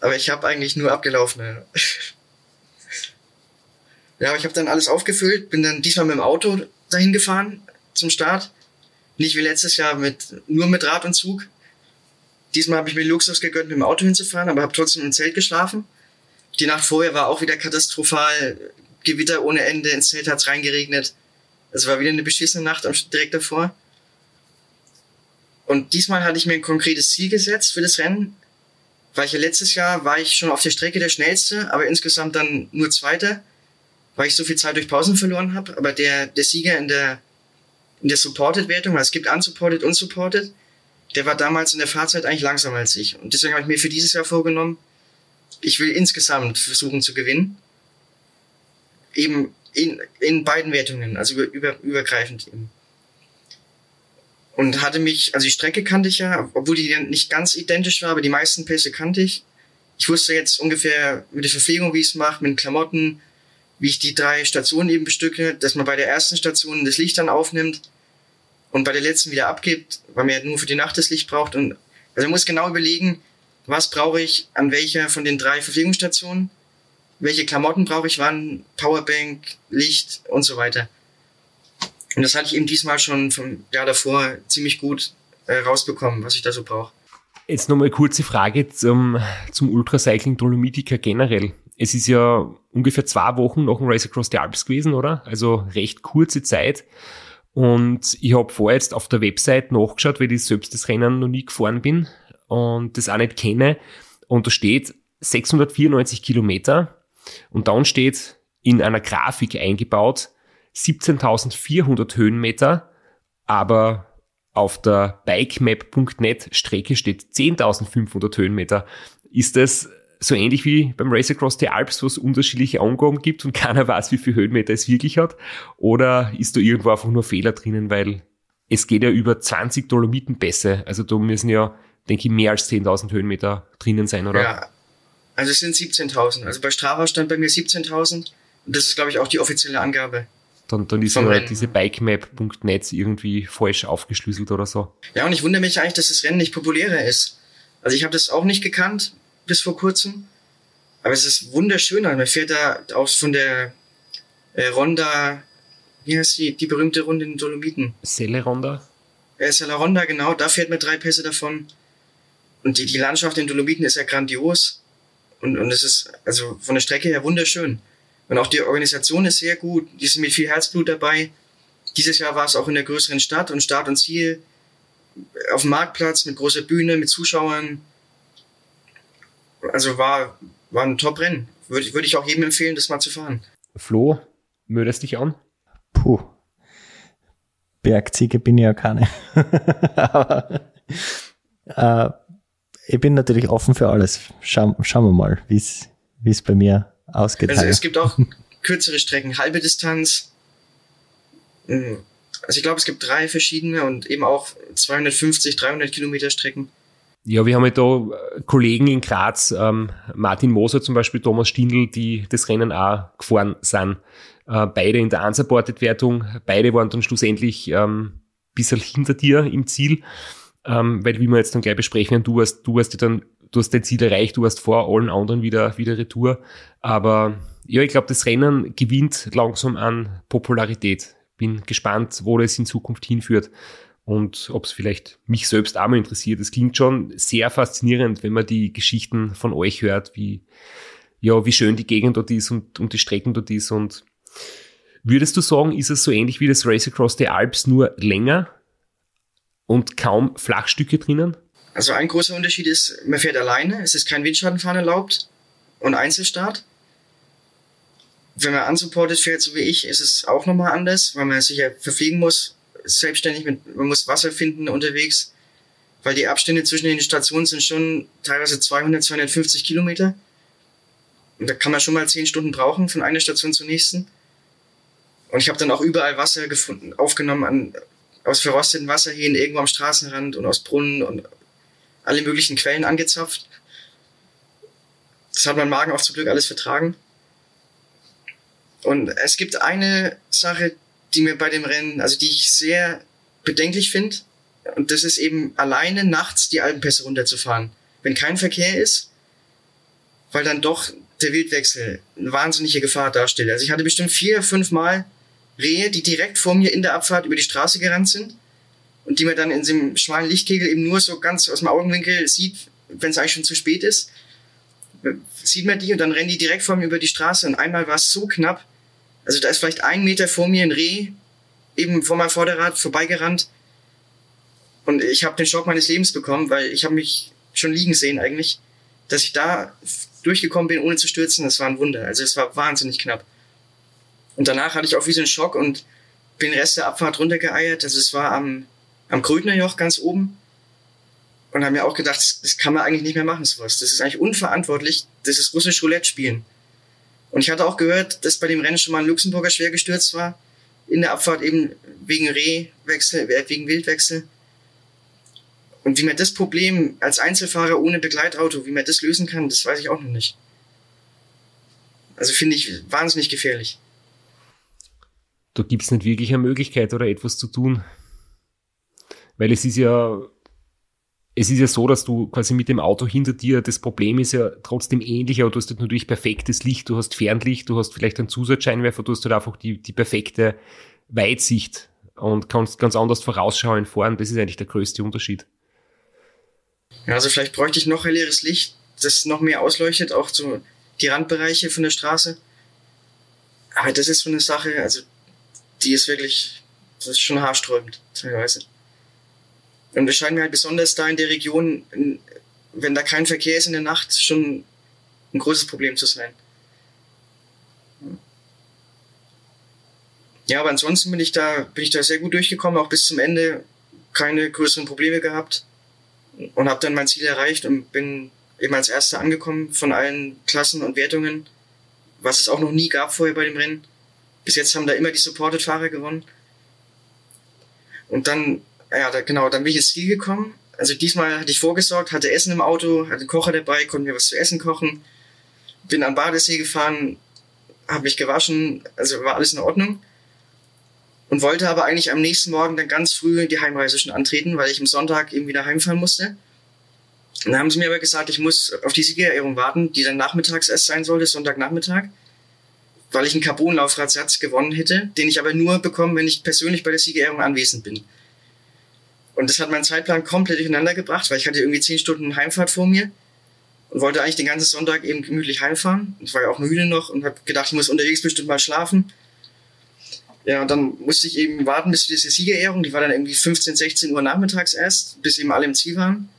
Aber ich habe eigentlich nur abgelaufene. ja, aber ich habe dann alles aufgefüllt, bin dann diesmal mit dem Auto dahin gefahren zum Start. Nicht wie letztes Jahr mit nur mit Rad und Zug. Diesmal habe ich mir Luxus gegönnt, mit dem Auto hinzufahren, aber habe trotzdem im Zelt geschlafen. Die Nacht vorher war auch wieder katastrophal. Gewitter ohne Ende, ins Zelt hat's reingeregnet. Es war wieder eine beschissene Nacht direkt davor. Und diesmal hatte ich mir ein konkretes Ziel gesetzt für das Rennen. Weil ich ja letztes Jahr war ich schon auf der Strecke der schnellste, aber insgesamt dann nur Zweiter, weil ich so viel Zeit durch Pausen verloren habe. Aber der, der Sieger in der, in der Supported-Wertung, weil es gibt Unsupported und Supported, der war damals in der Fahrzeit eigentlich langsamer als ich. Und deswegen habe ich mir für dieses Jahr vorgenommen, ich will insgesamt versuchen zu gewinnen. Eben in, in beiden Wertungen, also über, über, übergreifend eben. Und hatte mich, also die Strecke kannte ich ja, obwohl die nicht ganz identisch war, aber die meisten Pässe kannte ich. Ich wusste jetzt ungefähr mit der Verpflegung, wie ich es mache, mit den Klamotten, wie ich die drei Stationen eben bestücke, dass man bei der ersten Station das Licht dann aufnimmt und bei der letzten wieder abgibt, weil man ja nur für die Nacht das Licht braucht. Und also man muss genau überlegen, was brauche ich an welcher von den drei Verpflegungsstationen, welche Klamotten brauche ich wann, Powerbank, Licht und so weiter. Und das hatte ich eben diesmal schon vom Jahr davor ziemlich gut äh, rausbekommen, was ich da so brauche. Jetzt nochmal kurze Frage zum, zum Ultracycling Dolomitica generell. Es ist ja ungefähr zwei Wochen nach dem Race Across the Alps gewesen, oder? Also recht kurze Zeit. Und ich habe vorher jetzt auf der Website nachgeschaut, weil ich selbst das Rennen noch nie gefahren bin und das auch nicht kenne. Und da steht 694 Kilometer und dann steht in einer Grafik eingebaut 17.400 Höhenmeter, aber auf der bikemap.net Strecke steht 10.500 Höhenmeter. Ist das so ähnlich wie beim Race Across the Alps, wo es unterschiedliche Angaben gibt und keiner weiß, wie viel Höhenmeter es wirklich hat? Oder ist da irgendwo einfach nur Fehler drinnen, weil es geht ja über 20 Dolomitenpässe. Also da müssen ja, denke ich, mehr als 10.000 Höhenmeter drinnen sein, oder? Ja, also es sind 17.000. Also bei Strava stand bei mir 17.000. Und das ist, glaube ich, auch die offizielle Angabe. Dann, dann ist ja diese bikemap.net irgendwie falsch aufgeschlüsselt oder so. Ja, und ich wundere mich eigentlich, dass das Rennen nicht populärer ist. Also ich habe das auch nicht gekannt bis vor kurzem. Aber es ist wunderschön. Man fährt da aus von der äh, Ronda, wie heißt die, die berühmte Runde in den Dolomiten? Selle Ronda? Ja, Selle Ronda, genau. Da fährt man drei Pässe davon. Und die, die Landschaft in den Dolomiten ist ja grandios. Und, und es ist also von der Strecke her wunderschön. Und auch die Organisation ist sehr gut. Die sind mit viel Herzblut dabei. Dieses Jahr war es auch in der größeren Stadt und Start und Ziel auf dem Marktplatz mit großer Bühne, mit Zuschauern. Also war, war ein Top-Rennen. Würde, würde ich auch jedem empfehlen, das mal zu fahren. Flo, mödest dich an? Puh. Bergziege bin ich ja keine. Aber äh, ich bin natürlich offen für alles. Schau, schauen wir mal, wie es bei mir ausgeht. Also es gibt auch kürzere Strecken, halbe Distanz. Hm, also ich glaube, es gibt drei verschiedene und eben auch 250, 300 Kilometer Strecken. Ja, wir haben ja da äh, Kollegen in Graz, ähm, Martin Moser zum Beispiel, Thomas Stindl, die das Rennen auch gefahren sind. Äh, beide in der Unsupported-Wertung, beide waren dann schlussendlich ähm, bisschen hinter dir im Ziel, ähm, weil wie wir jetzt dann gleich besprechen, du hast, du hast ja dann, du hast dein Ziel erreicht, du hast vor allen anderen wieder, wieder Retour. Aber ja, ich glaube, das Rennen gewinnt langsam an Popularität. Bin gespannt, wo das in Zukunft hinführt und ob es vielleicht mich selbst auch mal interessiert. Es klingt schon sehr faszinierend, wenn man die Geschichten von euch hört, wie, ja, wie schön die Gegend dort ist und, und die Strecken dort ist. Und würdest du sagen, ist es so ähnlich wie das Race Across the Alps, nur länger und kaum Flachstücke drinnen? Also ein großer Unterschied ist, man fährt alleine, es ist kein Windschattenfahren erlaubt und Einzelstart. Wenn man unsupported fährt, so wie ich, ist es auch nochmal anders, weil man sich ja verpflegen muss, selbstständig mit, man muss Wasser finden unterwegs. weil die Abstände zwischen den Stationen sind schon teilweise 200, 250 Kilometer. Und da kann man schon mal zehn Stunden brauchen von einer Station zur nächsten. Und ich habe dann auch überall Wasser gefunden, aufgenommen an, aus verrosteten Wasserhähnen irgendwo am Straßenrand und aus Brunnen und alle möglichen Quellen angezapft. Das hat mein Magen auch zum Glück alles vertragen. Und es gibt eine Sache, die mir bei dem Rennen, also die ich sehr bedenklich finde. Und das ist eben alleine nachts die Alpenpässe runterzufahren. Wenn kein Verkehr ist, weil dann doch der Wildwechsel eine wahnsinnige Gefahr darstellt. Also ich hatte bestimmt vier, fünf Mal Rehe, die direkt vor mir in der Abfahrt über die Straße gerannt sind und die man dann in diesem schmalen Lichtkegel eben nur so ganz aus dem Augenwinkel sieht, wenn es eigentlich schon zu spät ist. Sieht man die und dann rennen die direkt vor mir über die Straße und einmal war es so knapp, also da ist vielleicht ein Meter vor mir ein Reh eben vor meinem Vorderrad vorbeigerannt und ich habe den Schock meines Lebens bekommen, weil ich habe mich schon liegen sehen eigentlich, dass ich da durchgekommen bin, ohne zu stürzen. Das war ein Wunder. Also es war wahnsinnig knapp. Und danach hatte ich auch wie so einen Schock und bin den Rest der Abfahrt runtergeeiert. Also es war am, am Krötnerjoch ganz oben. Und habe mir auch gedacht, das, das, kann man eigentlich nicht mehr machen, sowas. Das ist eigentlich unverantwortlich. Das ist russisch Roulette spielen. Und ich hatte auch gehört, dass bei dem Rennen schon mal ein Luxemburger schwer gestürzt war. In der Abfahrt eben wegen Rehwechsel, äh, wegen Wildwechsel. Und wie man das Problem als Einzelfahrer ohne Begleitauto, wie man das lösen kann, das weiß ich auch noch nicht. Also finde ich wahnsinnig gefährlich. Da gibt es nicht wirklich eine Möglichkeit oder etwas zu tun. Weil es ist ja, es ist ja so, dass du quasi mit dem Auto hinter dir, das Problem ist ja trotzdem ähnlich, aber du hast halt natürlich perfektes Licht, du hast Fernlicht, du hast vielleicht einen Zusatzscheinwerfer, du hast halt einfach die, die perfekte Weitsicht und kannst ganz anders vorausschauen fahren. Das ist eigentlich der größte Unterschied. Ja, also vielleicht bräuchte ich noch helleres Licht, das noch mehr ausleuchtet, auch so die Randbereiche von der Straße. Aber das ist so eine Sache, also die ist wirklich, das ist schon haarsträubend teilweise. Und das scheint mir halt besonders da in der Region, wenn da kein Verkehr ist in der Nacht, schon ein großes Problem zu sein. Ja, aber ansonsten bin ich da, bin ich da sehr gut durchgekommen, auch bis zum Ende keine größeren Probleme gehabt und habe dann mein Ziel erreicht und bin eben als Erster angekommen von allen Klassen und Wertungen, was es auch noch nie gab vorher bei dem Rennen. Bis jetzt haben da immer die Supported-Fahrer gewonnen. Und dann, ja, da, genau, dann bin ich ins Ziel gekommen. Also diesmal hatte ich vorgesorgt, hatte Essen im Auto, hatte einen Kocher dabei, konnte mir was zu essen kochen. Bin am Badesee gefahren, habe mich gewaschen, also war alles in Ordnung und wollte aber eigentlich am nächsten Morgen dann ganz früh die Heimreise schon antreten, weil ich am Sonntag eben wieder heimfahren musste. Und dann haben sie mir aber gesagt, ich muss auf die Siegerehrung warten, die dann nachmittags erst sein sollte, Sonntagnachmittag, weil ich einen Carbon-Laufradsatz gewonnen hätte, den ich aber nur bekomme, wenn ich persönlich bei der Siegerehrung anwesend bin. Und das hat meinen Zeitplan komplett durcheinander gebracht, weil ich hatte irgendwie zehn Stunden Heimfahrt vor mir und wollte eigentlich den ganzen Sonntag eben gemütlich heimfahren. Ich war ja auch müde noch und habe gedacht, ich muss unterwegs bestimmt mal schlafen. Ja, und dann musste ich eben warten bis diese Siegerehrung, die war dann irgendwie 15, 16 Uhr nachmittags erst, bis eben alle im Ziel waren.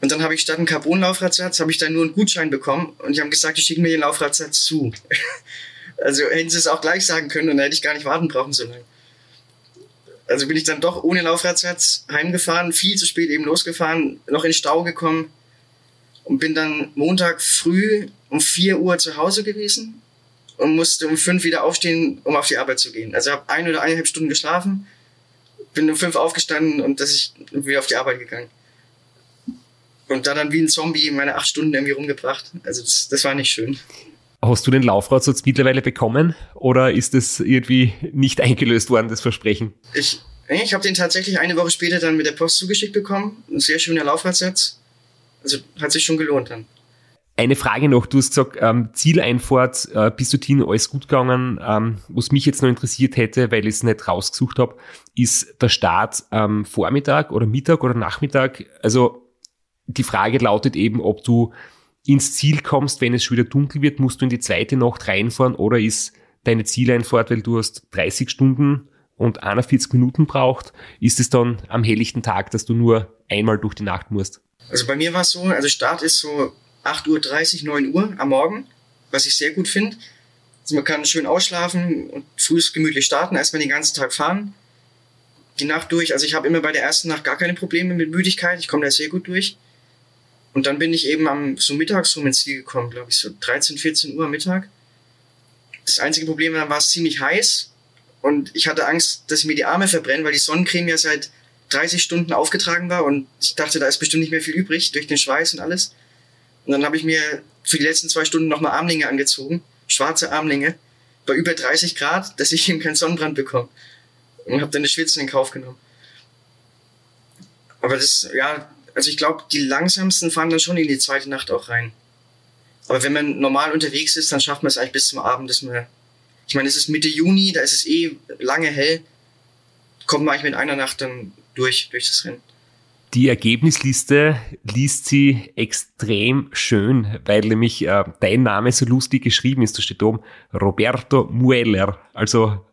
Und dann habe ich statt einen Carbon-Laufradsatz, habe ich dann nur einen Gutschein bekommen und die haben gesagt, die schicken mir den Laufradsatz zu. also hätten sie es auch gleich sagen können und dann hätte ich gar nicht warten brauchen so lange. Also bin ich dann doch ohne Laufradsatz heimgefahren, viel zu spät eben losgefahren, noch in Stau gekommen und bin dann Montag früh um 4 Uhr zu Hause gewesen und musste um fünf wieder aufstehen, um auf die Arbeit zu gehen. Also habe ein oder eineinhalb Stunden geschlafen, bin um fünf aufgestanden und dass ich wieder auf die Arbeit gegangen. Und da dann wie ein Zombie meine acht Stunden irgendwie rumgebracht. Also das, das war nicht schön. Hast du den Laufrad jetzt mittlerweile bekommen oder ist das irgendwie nicht eingelöst worden, das Versprechen? Ich, ich habe den tatsächlich eine Woche später dann mit der Post zugeschickt bekommen. Ein sehr schöner Laufradsatz. Also hat sich schon gelohnt dann. Eine Frage noch, du hast gesagt, ähm, Zieleinfahrt äh, bis dorthin alles gut gegangen. Ähm, was mich jetzt noch interessiert hätte, weil ich es nicht rausgesucht habe, ist der Start ähm, Vormittag oder Mittag oder Nachmittag. Also die Frage lautet eben, ob du ins Ziel kommst, wenn es schon wieder dunkel wird, musst du in die zweite Nacht reinfahren oder ist deine Zieleinfahrt, weil du hast 30 Stunden und 41 Minuten braucht, ist es dann am helllichten Tag, dass du nur einmal durch die Nacht musst? Also bei mir war es so, also Start ist so 8.30 Uhr, 9 Uhr am Morgen, was ich sehr gut finde. Also man kann schön ausschlafen und früh gemütlich starten, erstmal den ganzen Tag fahren. die Nacht durch. Also ich habe immer bei der ersten Nacht gar keine Probleme mit Müdigkeit. Ich komme da sehr gut durch. Und dann bin ich eben am so mittags rum ins Ziel gekommen, glaube ich, so 13, 14 Uhr am Mittag. Das einzige Problem war, war es ziemlich heiß und ich hatte Angst, dass ich mir die Arme verbrenne, weil die Sonnencreme ja seit 30 Stunden aufgetragen war und ich dachte, da ist bestimmt nicht mehr viel übrig durch den Schweiß und alles. Und dann habe ich mir für die letzten zwei Stunden nochmal Armlinge angezogen, schwarze Armlinge, bei über 30 Grad, dass ich eben keinen Sonnenbrand bekomme. Und habe dann das Schwitzen in Kauf genommen. Aber das, ja, also ich glaube, die langsamsten fahren dann schon in die zweite Nacht auch rein. Aber wenn man normal unterwegs ist, dann schafft man es eigentlich bis zum Abend, dass man, ich meine, es ist Mitte Juni, da ist es eh lange hell, kommt man eigentlich mit einer Nacht dann durch, durch das Rennen. Die Ergebnisliste liest sie extrem schön, weil nämlich äh, dein Name so lustig geschrieben ist. Da steht oben Roberto Mueller. Also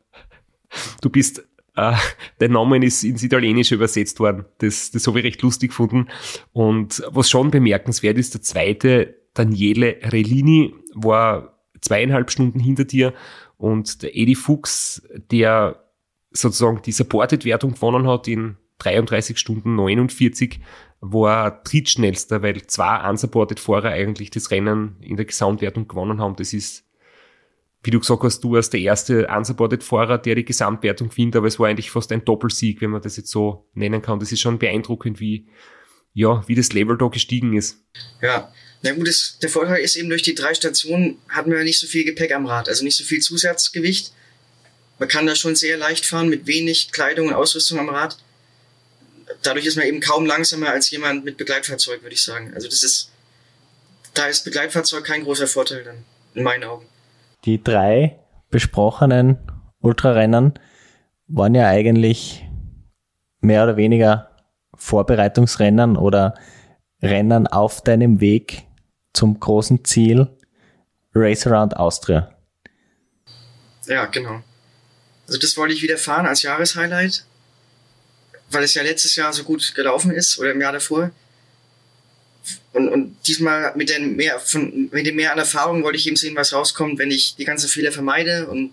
du bist, äh, dein Name ist ins Italienische übersetzt worden. Das, das habe ich recht lustig gefunden. Und was schon bemerkenswert ist, der zweite, Daniele Relini, war zweieinhalb Stunden hinter dir und der Eddie Fuchs, der sozusagen die Supported-Wertung gewonnen hat in 33 Stunden 49 war drittschnellster, weil zwei unsupported Fahrer eigentlich das Rennen in der Gesamtwertung gewonnen haben. Das ist, wie du gesagt hast, du warst der erste unsupported Fahrer, der die Gesamtwertung findet, aber es war eigentlich fast ein Doppelsieg, wenn man das jetzt so nennen kann. Das ist schon beeindruckend, wie, ja, wie das Level da gestiegen ist. Ja, na gut, das, der Vorteil ist eben durch die drei Stationen hatten wir nicht so viel Gepäck am Rad, also nicht so viel Zusatzgewicht. Man kann da schon sehr leicht fahren mit wenig Kleidung und Ausrüstung am Rad dadurch ist man eben kaum langsamer als jemand mit Begleitfahrzeug, würde ich sagen. Also das ist, da ist Begleitfahrzeug kein großer Vorteil dann, in meinen Augen. Die drei besprochenen Ultrarennen waren ja eigentlich mehr oder weniger Vorbereitungsrennen oder Rennen auf deinem Weg zum großen Ziel Race Around Austria. Ja, genau. Also das wollte ich wieder fahren als Jahreshighlight weil es ja letztes Jahr so gut gelaufen ist oder im Jahr davor. Und, und diesmal mit, den mehr, von, mit dem mehr an Erfahrung wollte ich eben sehen, was rauskommt, wenn ich die ganzen Fehler vermeide und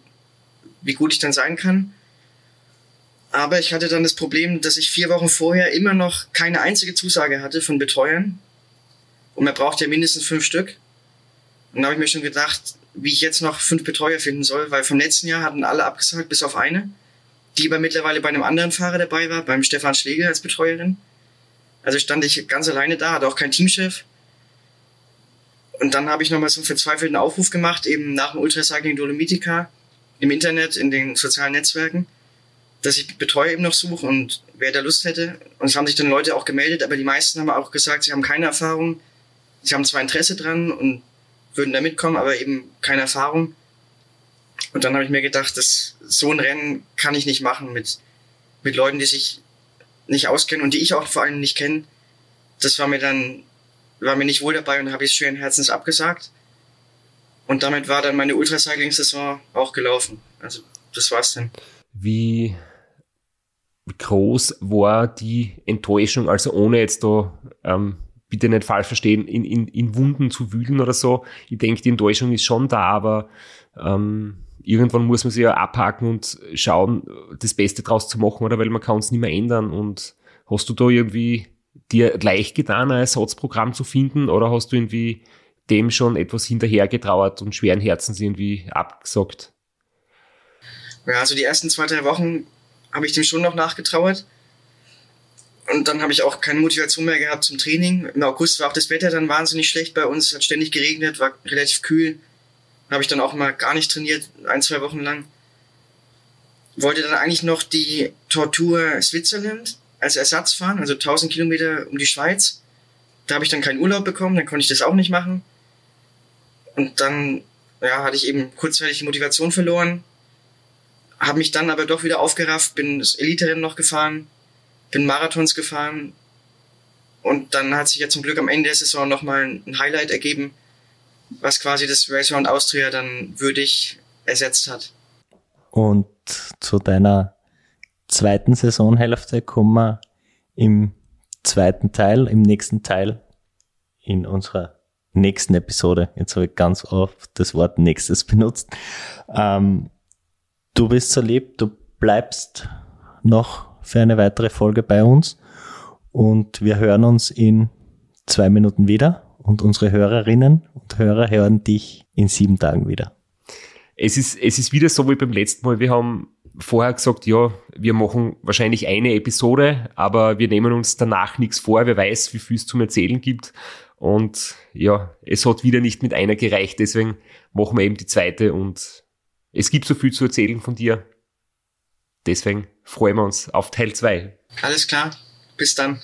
wie gut ich dann sein kann. Aber ich hatte dann das Problem, dass ich vier Wochen vorher immer noch keine einzige Zusage hatte von Betreuern. Und man braucht ja mindestens fünf Stück. Und da habe ich mir schon gedacht, wie ich jetzt noch fünf Betreuer finden soll, weil vom letzten Jahr hatten alle abgesagt, bis auf eine die aber mittlerweile bei einem anderen Fahrer dabei war, beim Stefan Schlegel als Betreuerin. Also stand ich ganz alleine da, hatte auch keinen Teamchef. Und dann habe ich nochmal so einen verzweifelten Aufruf gemacht, eben nach dem Ultracycling Dolomitica im Internet, in den sozialen Netzwerken, dass ich Betreuer eben noch suche und wer da Lust hätte. Und es haben sich dann Leute auch gemeldet, aber die meisten haben auch gesagt, sie haben keine Erfahrung. Sie haben zwar Interesse dran und würden da mitkommen, aber eben keine Erfahrung. Und dann habe ich mir gedacht, dass so ein Rennen kann ich nicht machen mit, mit Leuten, die sich nicht auskennen und die ich auch vor allem nicht kenne. Das war mir dann, war mir nicht wohl dabei und habe ich schweren Herzens abgesagt. Und damit war dann meine Ultracycling-Saison auch gelaufen. Also das war's dann. Wie groß war die Enttäuschung, also ohne jetzt da, ähm, bitte nicht falsch verstehen, in, in, in Wunden zu wühlen oder so. Ich denke, die Enttäuschung ist schon da, aber ähm, irgendwann muss man sich ja abhaken und schauen, das Beste draus zu machen, oder? Weil man kann es nicht mehr ändern. Und hast du da irgendwie dir leicht getan, ein Ersatzprogramm zu finden, oder hast du irgendwie dem schon etwas hinterhergetrauert und schweren Herzens irgendwie abgesagt? Ja, also die ersten zwei, drei Wochen habe ich dem schon noch nachgetrauert. Und dann habe ich auch keine Motivation mehr gehabt zum Training. Im August war auch das Wetter dann wahnsinnig schlecht bei uns. Hat ständig geregnet, war relativ kühl. Habe ich dann auch mal gar nicht trainiert, ein, zwei Wochen lang. Wollte dann eigentlich noch die Tortur Switzerland als Ersatz fahren, also 1000 Kilometer um die Schweiz. Da habe ich dann keinen Urlaub bekommen, dann konnte ich das auch nicht machen. Und dann ja, hatte ich eben kurzzeitig die Motivation verloren, habe mich dann aber doch wieder aufgerafft, bin das Elite-Rennen noch gefahren, bin Marathons gefahren und dann hat sich ja zum Glück am Ende der Saison nochmal ein Highlight ergeben, was quasi das Race Round Austria dann würdig ersetzt hat. Und zu deiner zweiten Saisonhälfte kommen wir im zweiten Teil, im nächsten Teil in unserer nächsten Episode. Jetzt habe ich ganz oft das Wort nächstes benutzt. Ähm, du bist so lieb, du bleibst noch für eine weitere Folge bei uns. Und wir hören uns in zwei Minuten wieder. Und unsere Hörerinnen und Hörer hören dich in sieben Tagen wieder. Es ist, es ist wieder so wie beim letzten Mal. Wir haben vorher gesagt, ja, wir machen wahrscheinlich eine Episode, aber wir nehmen uns danach nichts vor. Wer weiß, wie viel es zum Erzählen gibt. Und ja, es hat wieder nicht mit einer gereicht. Deswegen machen wir eben die zweite und es gibt so viel zu erzählen von dir. Deswegen freuen wir uns auf Teil 2. Alles klar. Bis dann.